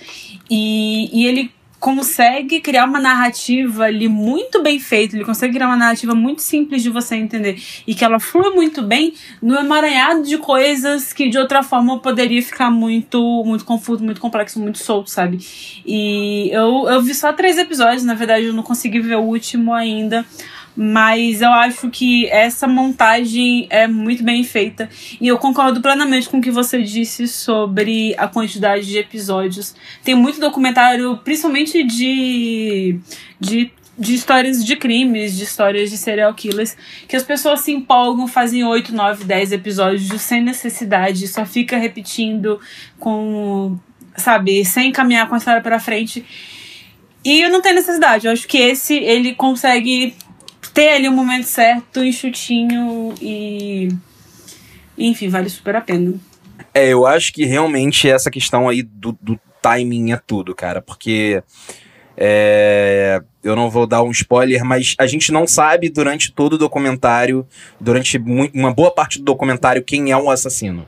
E, e ele consegue criar uma narrativa ali muito bem feita, ele consegue criar uma narrativa muito simples de você entender e que ela flui muito bem no emaranhado de coisas que de outra forma poderia ficar muito muito confuso, muito complexo, muito solto, sabe? E eu, eu vi só três episódios, na verdade eu não consegui ver o último ainda, mas eu acho que essa montagem é muito bem feita. E eu concordo plenamente com o que você disse sobre a quantidade de episódios. Tem muito documentário, principalmente de. de de histórias de crimes, de histórias de serial killers, que as pessoas se empolgam, fazem 8, 9, 10 episódios sem necessidade, só fica repetindo com, sabe, sem caminhar com a história para frente. E não tem necessidade. Eu acho que esse ele consegue ter ali o um momento certo, enxutinho e. Enfim, vale super a pena. É, eu acho que realmente essa questão aí do, do timing é tudo, cara, porque. É, eu não vou dar um spoiler, mas a gente não sabe durante todo o documentário, durante uma boa parte do documentário, quem é o assassino.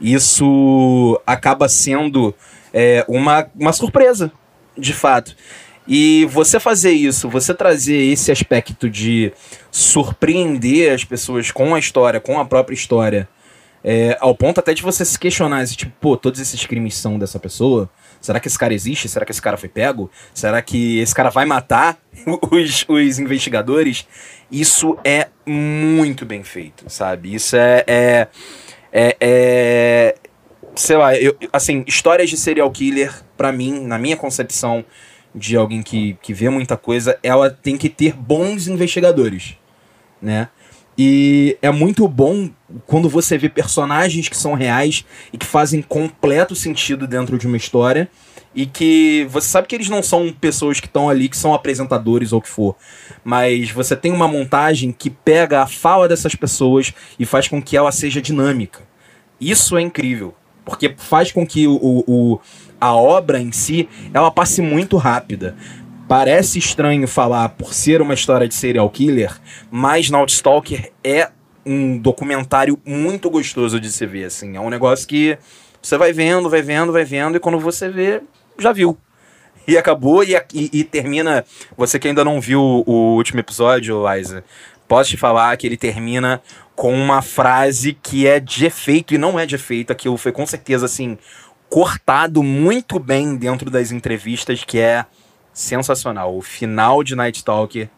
Isso acaba sendo é, uma, uma surpresa, de fato. E você fazer isso, você trazer esse aspecto de surpreender as pessoas com a história, com a própria história, é, ao ponto até de você se questionar, tipo, pô, todos esses crimes são dessa pessoa? Será que esse cara existe? Será que esse cara foi pego? Será que esse cara vai matar (laughs) os, os investigadores? Isso é muito bem feito, sabe? Isso é. é, é, é sei lá, eu, assim, histórias de serial killer, para mim, na minha concepção, de alguém que, que vê muita coisa, ela tem que ter bons investigadores, né? E é muito bom quando você vê personagens que são reais e que fazem completo sentido dentro de uma história e que você sabe que eles não são pessoas que estão ali, que são apresentadores ou o que for, mas você tem uma montagem que pega a fala dessas pessoas e faz com que ela seja dinâmica. Isso é incrível, porque faz com que o, o, a obra em si, ela passe muito rápida. Parece estranho falar por ser uma história de serial killer, mas Night Stalker é um documentário muito gostoso de se ver, assim. É um negócio que você vai vendo, vai vendo, vai vendo, e quando você vê, já viu. E acabou, e, e, e termina. Você que ainda não viu o último episódio, Liza, posso te falar que ele termina com uma frase que é de efeito, e não é de efeito, aquilo foi com certeza assim cortado muito bem dentro das entrevistas, que é sensacional. O final de Night Talker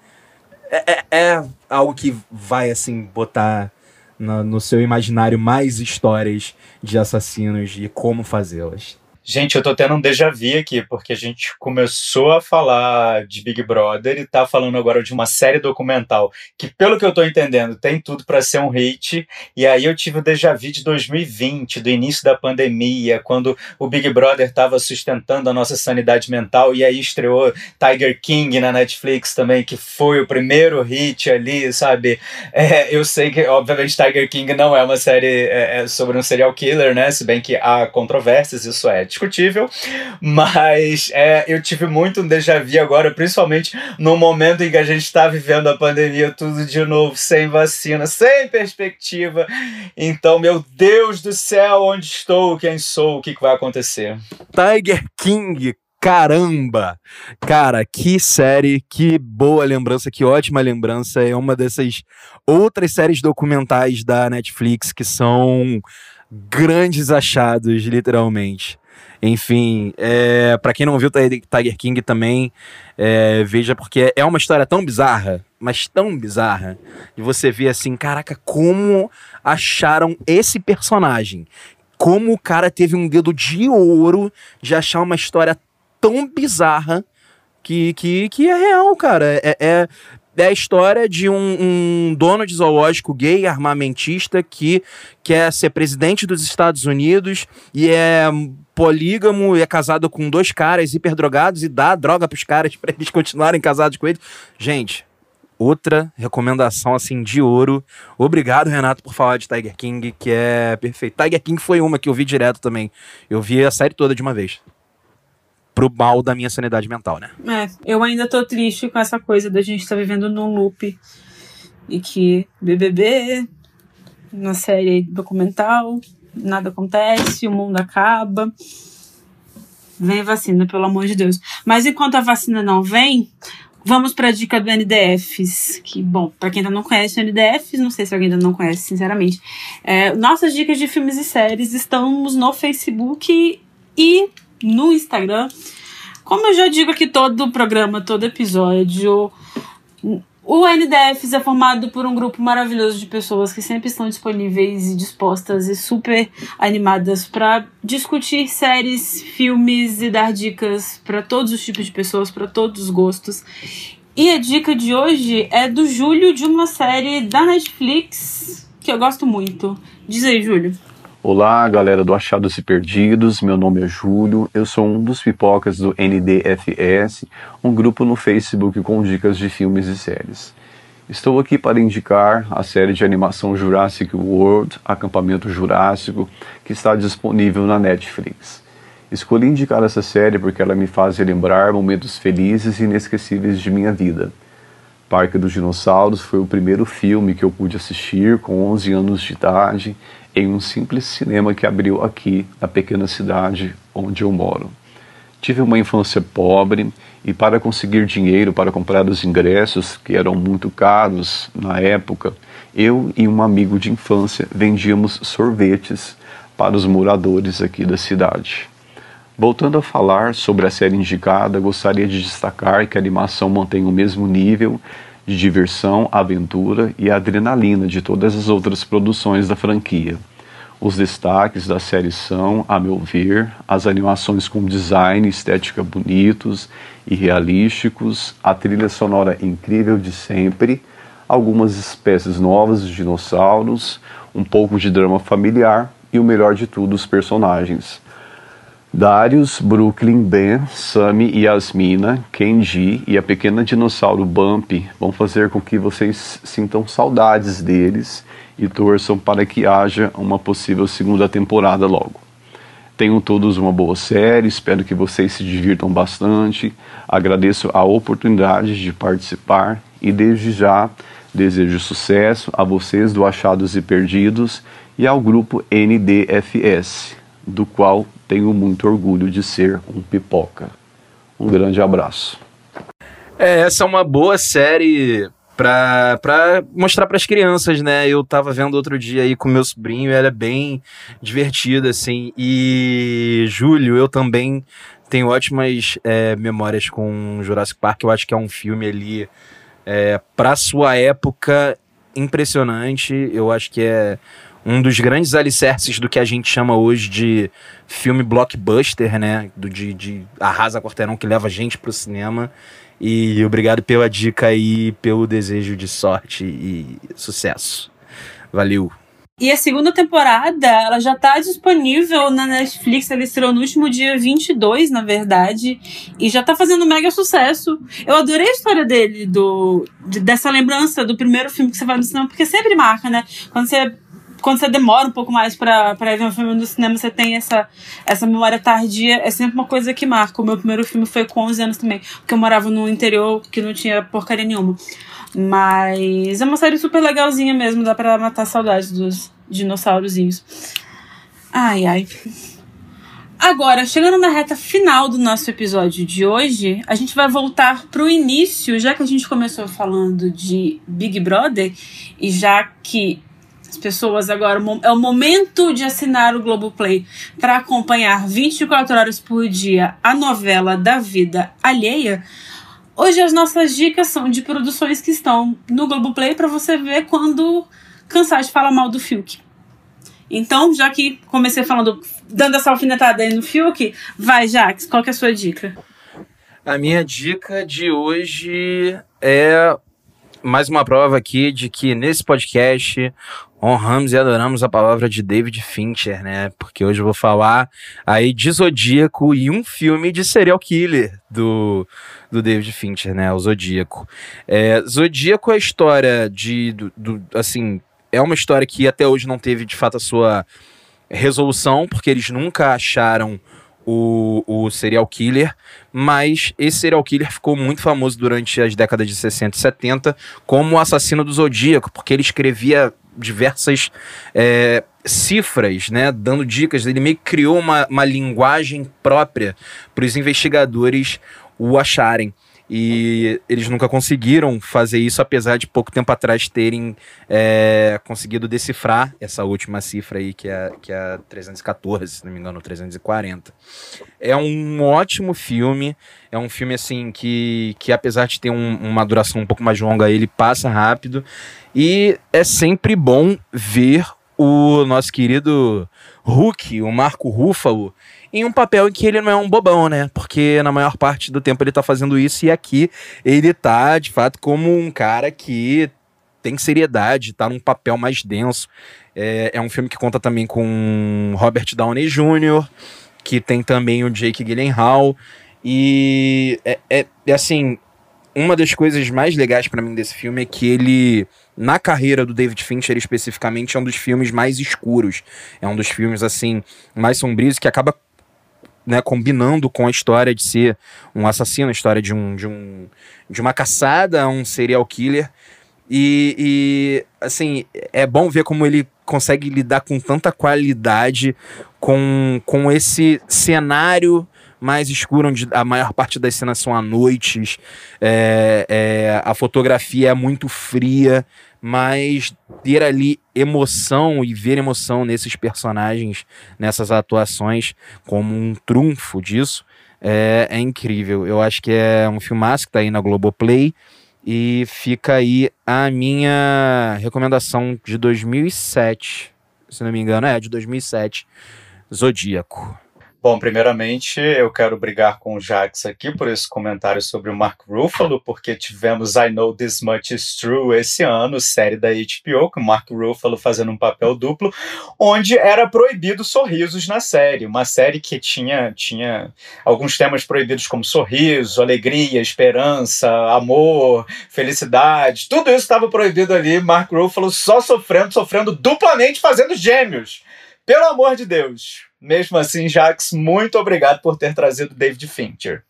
é, é, é algo que vai, assim, botar no, no seu imaginário mais histórias de assassinos e como fazê-las. Gente, eu tô tendo um déjà vu aqui, porque a gente começou a falar de Big Brother e tá falando agora de uma série documental que, pelo que eu tô entendendo, tem tudo para ser um hit. E aí eu tive o déjà vu de 2020, do início da pandemia, quando o Big Brother tava sustentando a nossa sanidade mental e aí estreou Tiger King na Netflix também, que foi o primeiro hit ali, sabe? É, eu sei que, obviamente, Tiger King não é uma série é, é sobre um serial killer, né? Se bem que há controvérsias, isso é discutível, mas é, eu tive muito um déjà vu agora, principalmente no momento em que a gente está vivendo a pandemia tudo de novo, sem vacina, sem perspectiva. Então, meu Deus do céu, onde estou, quem sou, o que, que vai acontecer? Tiger King, caramba! Cara, que série, que boa lembrança, que ótima lembrança. É uma dessas outras séries documentais da Netflix que são grandes achados, literalmente. Enfim, é, para quem não viu Tiger King também, é, veja, porque é uma história tão bizarra, mas tão bizarra, de você ver assim, caraca, como acharam esse personagem. Como o cara teve um dedo de ouro de achar uma história tão bizarra que, que, que é real, cara. É, é, é a história de um, um, dono de zoológico gay armamentista que quer ser presidente dos Estados Unidos e é polígamo e é casado com dois caras hiperdrogados e dá droga pros caras (laughs) para eles continuarem casados com ele. Gente, outra recomendação assim de ouro. Obrigado, Renato, por falar de Tiger King, que é perfeito. Tiger King foi uma que eu vi direto também. Eu vi a série toda de uma vez. Pro mal da minha sanidade mental, né? É, eu ainda tô triste com essa coisa da gente estar tá vivendo num loop e que BBB, na série documental, nada acontece, o mundo acaba. Vem vacina, pelo amor de Deus. Mas enquanto a vacina não vem, Vamos para a dica do NDFs, que, bom, para quem ainda não conhece o NDFs, não sei se alguém ainda não conhece, sinceramente. É, nossas dicas de filmes e séries estamos no Facebook e no Instagram. Como eu já digo aqui todo programa, todo episódio, o NDFs é formado por um grupo maravilhoso de pessoas que sempre estão disponíveis e dispostas e super animadas para discutir séries, filmes e dar dicas para todos os tipos de pessoas, para todos os gostos. E a dica de hoje é do Júlio de uma série da Netflix que eu gosto muito. Diz aí, Júlio. Olá, galera do Achados e Perdidos. Meu nome é Júlio. Eu sou um dos pipocas do NDFS, um grupo no Facebook com dicas de filmes e séries. Estou aqui para indicar a série de animação Jurassic World, Acampamento Jurássico, que está disponível na Netflix. Escolhi indicar essa série porque ela me faz relembrar momentos felizes e inesquecíveis de minha vida. Parque dos Dinossauros foi o primeiro filme que eu pude assistir com 11 anos de idade em um simples cinema que abriu aqui na pequena cidade onde eu moro. Tive uma infância pobre e para conseguir dinheiro para comprar os ingressos, que eram muito caros na época, eu e um amigo de infância vendíamos sorvetes para os moradores aqui da cidade. Voltando a falar sobre a série indicada, gostaria de destacar que a animação mantém o mesmo nível de diversão, aventura e adrenalina de todas as outras produções da franquia. Os destaques da série são, a meu ver, as animações com design e estética bonitos e realísticos, a trilha sonora incrível de sempre, algumas espécies novas de dinossauros, um pouco de drama familiar e o melhor de tudo, os personagens. Darius, Brooklyn, Ben, Sammy e Yasmina, Kenji e a pequena dinossauro Bump vão fazer com que vocês sintam saudades deles e torçam para que haja uma possível segunda temporada logo. Tenham todos uma boa série, espero que vocês se divirtam bastante. Agradeço a oportunidade de participar e desde já desejo sucesso a vocês do Achados e Perdidos e ao grupo NDFS, do qual tenho muito orgulho de ser um pipoca. Um grande abraço. É, essa é uma boa série pra, pra mostrar para as crianças, né? Eu tava vendo outro dia aí com meu sobrinho, ela é bem divertida, assim. E Júlio, eu também tenho ótimas é, memórias com Jurassic Park. Eu acho que é um filme ali, é, pra sua época, impressionante. Eu acho que é um dos grandes alicerces do que a gente chama hoje de filme blockbuster, né? Do, de, de arrasa quarteirão que leva gente pro cinema. E obrigado pela dica aí, pelo desejo de sorte e sucesso. Valeu! E a segunda temporada, ela já tá disponível na Netflix, ela estreou no último dia 22, na verdade, e já tá fazendo mega sucesso. Eu adorei a história dele, do, de, dessa lembrança do primeiro filme que você vai no cinema, porque sempre marca, né? Quando você quando você demora um pouco mais para ver um filme no cinema, você tem essa, essa memória tardia. É sempre uma coisa que marca. O meu primeiro filme foi com 11 anos também, porque eu morava no interior que não tinha porcaria nenhuma. Mas é uma série super legalzinha mesmo, dá pra matar saudades dos dinossaurozinhos. Ai, ai. Agora, chegando na reta final do nosso episódio de hoje, a gente vai voltar pro início, já que a gente começou falando de Big Brother, e já que as pessoas agora, é o momento de assinar o Globoplay para acompanhar 24 horas por dia a novela da vida alheia. Hoje as nossas dicas são de produções que estão no Globoplay para você ver quando cansar de falar mal do Fiuk. Então, já que comecei falando, dando essa alfinetada aí no Fiuk, vai, Jax, qual que é a sua dica? A minha dica de hoje é mais uma prova aqui de que nesse podcast honramos e adoramos a palavra de David Fincher, né? Porque hoje eu vou falar aí de Zodíaco e um filme de serial killer do, do David Fincher, né? O Zodíaco. É, Zodíaco é a história de, do, do, assim, é uma história que até hoje não teve de fato a sua resolução, porque eles nunca acharam o, o serial killer, mas esse serial killer ficou muito famoso durante as décadas de 60 e 70 como o assassino do Zodíaco, porque ele escrevia diversas é, cifras, né, dando dicas. Ele meio que criou uma, uma linguagem própria para os investigadores o acharem. E eles nunca conseguiram fazer isso, apesar de pouco tempo atrás terem é, conseguido decifrar essa última cifra aí, que é, que é 314, se não me engano, 340. É um ótimo filme, é um filme assim que, que apesar de ter um, uma duração um pouco mais longa, ele passa rápido. E é sempre bom ver o nosso querido Hulk, o Marco Ruffalo, em um papel em que ele não é um bobão, né? Porque na maior parte do tempo ele tá fazendo isso e aqui ele tá, de fato, como um cara que tem seriedade, tá num papel mais denso. É, é um filme que conta também com Robert Downey Jr., que tem também o Jake Gyllenhaal. E é, é, é assim, uma das coisas mais legais para mim desse filme é que ele na carreira do David Fincher especificamente é um dos filmes mais escuros. É um dos filmes assim mais sombrios que acaba né, combinando com a história de ser um assassino, a história de, um, de, um, de uma caçada um serial killer. E, e, assim, é bom ver como ele consegue lidar com tanta qualidade com, com esse cenário mais escuro, onde a maior parte das cenas são à noites, é, é, a fotografia é muito fria, mas ter ali emoção e ver emoção nesses personagens, nessas atuações, como um trunfo disso, é, é incrível. Eu acho que é um filmaço que está aí na Globoplay. E fica aí a minha recomendação de 2007, se não me engano, é de 2007, Zodíaco. Bom, primeiramente eu quero brigar com o Jax aqui por esse comentário sobre o Mark Ruffalo, porque tivemos I Know This Much Is True esse ano, série da HBO, com o Mark Ruffalo fazendo um papel duplo, onde era proibido sorrisos na série. Uma série que tinha, tinha alguns temas proibidos como sorriso, alegria, esperança, amor, felicidade, tudo isso estava proibido ali. Mark Ruffalo só sofrendo, sofrendo duplamente, fazendo gêmeos. Pelo amor de Deus. Mesmo assim, Jax, muito obrigado por ter trazido David Fincher.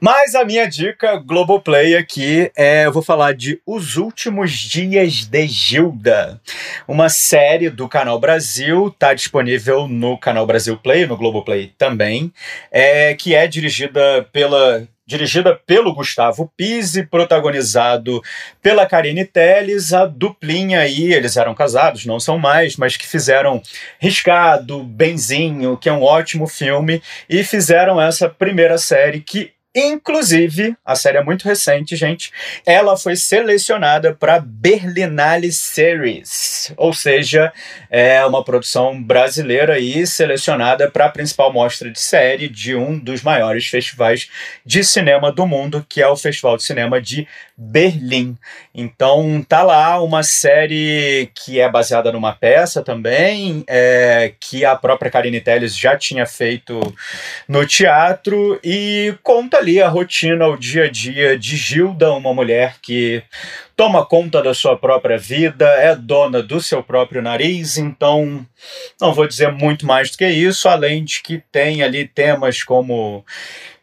Mas a minha dica Globoplay aqui é, eu vou falar de Os Últimos Dias de Gilda, uma série do Canal Brasil, tá disponível no Canal Brasil Play, no Globoplay também, é, que é dirigida pela dirigida pelo Gustavo Pise, protagonizado pela Karine Telles, a duplinha aí, eles eram casados, não são mais, mas que fizeram Riscado, Benzinho, que é um ótimo filme, e fizeram essa primeira série que Inclusive, a série é muito recente, gente. Ela foi selecionada para Berlinale Series, ou seja, é uma produção brasileira e selecionada para a principal mostra de série de um dos maiores festivais de cinema do mundo, que é o Festival de Cinema de Berlim. Então, tá lá uma série que é baseada numa peça também, é, que a própria Karine Telles já tinha feito no teatro e conta ali a rotina, o dia a dia de Gilda, uma mulher que toma conta da sua própria vida, é dona do seu próprio nariz, então não vou dizer muito mais do que isso, além de que tem ali temas como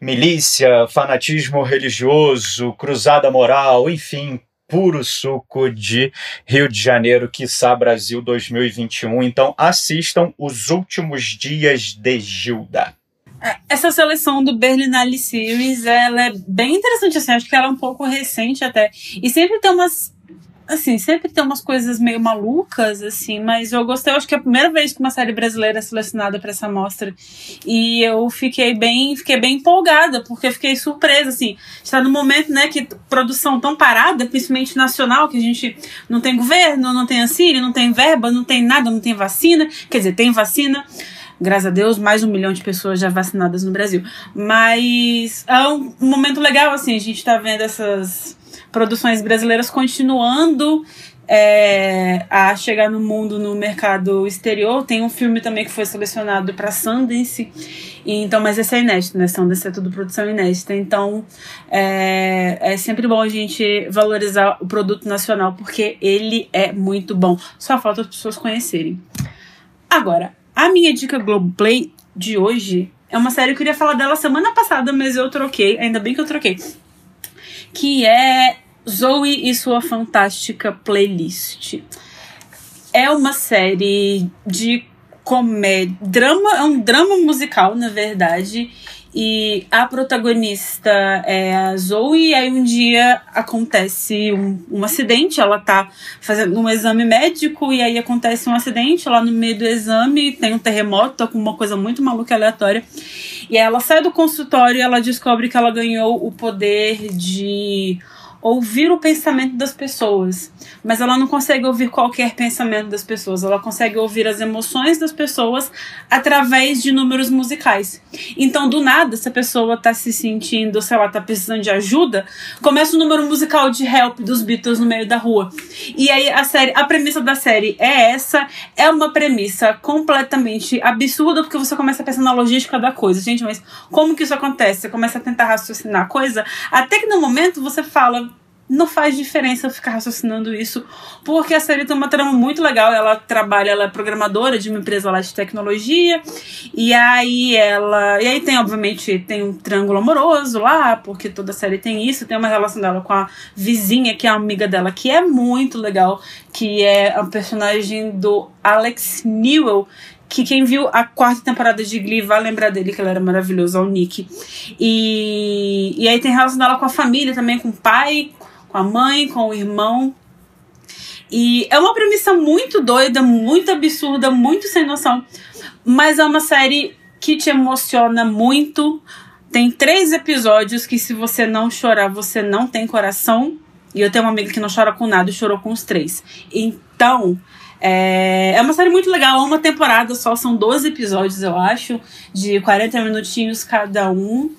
milícia, fanatismo religioso, cruzada moral, enfim, puro suco de Rio de Janeiro, quiçá Brasil 2021. Então assistam Os Últimos Dias de Gilda. Essa seleção do Berlinale Series, ela é bem interessante, assim, acho que ela é um pouco recente até. E sempre tem umas assim, sempre tem umas coisas meio malucas, assim, mas eu gostei, eu acho que é a primeira vez que uma série brasileira é selecionada para essa mostra. E eu fiquei bem, fiquei bem empolgada, porque fiquei surpresa, assim. Está no momento, né, que produção tão parada, principalmente nacional, que a gente não tem governo, não tem auxílio, não tem verba, não tem nada, não tem vacina. Quer dizer, tem vacina graças a Deus, mais um milhão de pessoas já vacinadas no Brasil. Mas é um momento legal, assim, a gente tá vendo essas produções brasileiras continuando é, a chegar no mundo no mercado exterior. Tem um filme também que foi selecionado para Sundance, então, mas esse é inédito, né? Sundance é tudo produção inédita. Então, é, é sempre bom a gente valorizar o produto nacional porque ele é muito bom. Só falta as pessoas conhecerem. Agora, a minha dica Globoplay de hoje é uma série que eu queria falar dela semana passada, mas eu troquei, ainda bem que eu troquei. Que é Zoe e sua fantástica playlist. É uma série de comédia, drama, é um drama musical, na verdade. E a protagonista é a Zoe, e aí um dia acontece um, um acidente, ela tá fazendo um exame médico, e aí acontece um acidente lá no meio do exame, tem um terremoto, com uma coisa muito maluca aleatória. E aí ela sai do consultório e ela descobre que ela ganhou o poder de ouvir o pensamento das pessoas, mas ela não consegue ouvir qualquer pensamento das pessoas, ela consegue ouvir as emoções das pessoas através de números musicais. Então, do nada, se a pessoa tá se sentindo, sei lá, tá precisando de ajuda, começa o um número musical de Help dos Beatles no meio da rua. E aí a série, a premissa da série é essa, é uma premissa completamente absurda porque você começa a pensar na logística da coisa. Gente, mas como que isso acontece? Você começa a tentar raciocinar a coisa, até que no momento você fala, não faz diferença eu ficar raciocinando isso, porque a série tem uma trama muito legal. Ela trabalha, ela é programadora de uma empresa lá de tecnologia, e aí ela. E aí tem, obviamente, tem um triângulo amoroso lá, porque toda série tem isso. Tem uma relação dela com a vizinha, que é amiga dela, que é muito legal, que é a personagem do Alex Newell, que quem viu a quarta temporada de Glee vai lembrar dele, que ele era maravilhoso, o Nick. E, e aí tem relação dela com a família também, com o pai, com a mãe, com o irmão. E é uma premissa muito doida, muito absurda, muito sem noção. Mas é uma série que te emociona muito. Tem três episódios que, se você não chorar, você não tem coração. E eu tenho uma amiga que não chora com nada e chorou com os três. Então, é, é uma série muito legal. Uma temporada só, são 12 episódios, eu acho, de 40 minutinhos cada um.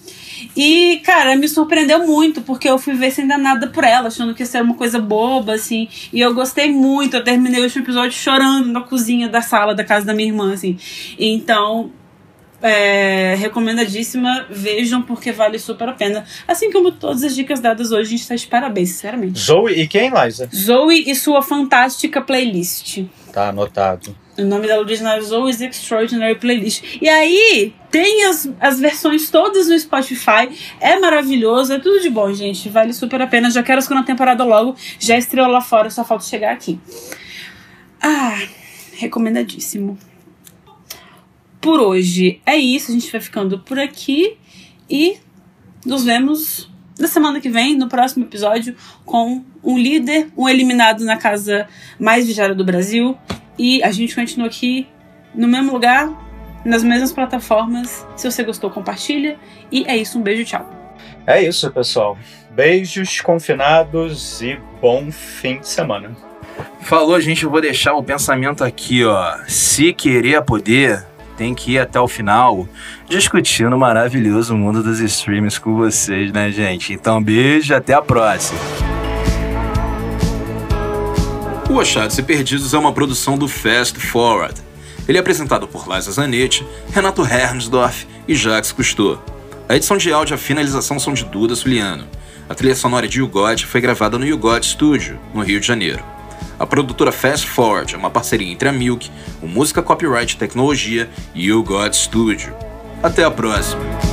E, cara, me surpreendeu muito, porque eu fui ver sem dar nada por ela, achando que ia ser uma coisa boba, assim. E eu gostei muito. Eu terminei o último episódio chorando na cozinha da sala da casa da minha irmã, assim. Então, é, recomendadíssima, vejam porque vale super a pena. Assim como todas as dicas dadas hoje, a gente tá de parabéns, sinceramente. Zoe e quem, Liza? Zoe e sua fantástica playlist. Tá anotado. O nome dela original é Zoe's Extraordinary Playlist. E aí, tem as, as versões todas no Spotify. É maravilhoso, é tudo de bom, gente. Vale super a pena. Já quero a segunda temporada logo. Já estreou lá fora, só falta chegar aqui. Ah, recomendadíssimo. Por hoje é isso. A gente vai ficando por aqui. E nos vemos na semana que vem, no próximo episódio, com um líder, um eliminado na casa mais vigiada do Brasil. E a gente continua aqui no mesmo lugar, nas mesmas plataformas. Se você gostou, compartilha. E é isso, um beijo, tchau. É isso, pessoal. Beijos confinados e bom fim de semana. Falou, gente. Eu vou deixar o pensamento aqui, ó. Se querer poder, tem que ir até o final discutindo o maravilhoso mundo dos streams com vocês, né, gente? Então, beijo, até a próxima. O Achados e Perdidos é uma produção do Fast Forward. Ele é apresentado por Liza Zanetti, Renato Hernsdorf e Jacques Cousteau. A edição de áudio e a finalização são de Duda Suliano. A trilha sonora de YouGod foi gravada no YouGod Studio, no Rio de Janeiro. A produtora Fast Forward é uma parceria entre a Milk, o Música Copyright Tecnologia e o God Studio. Até a próxima!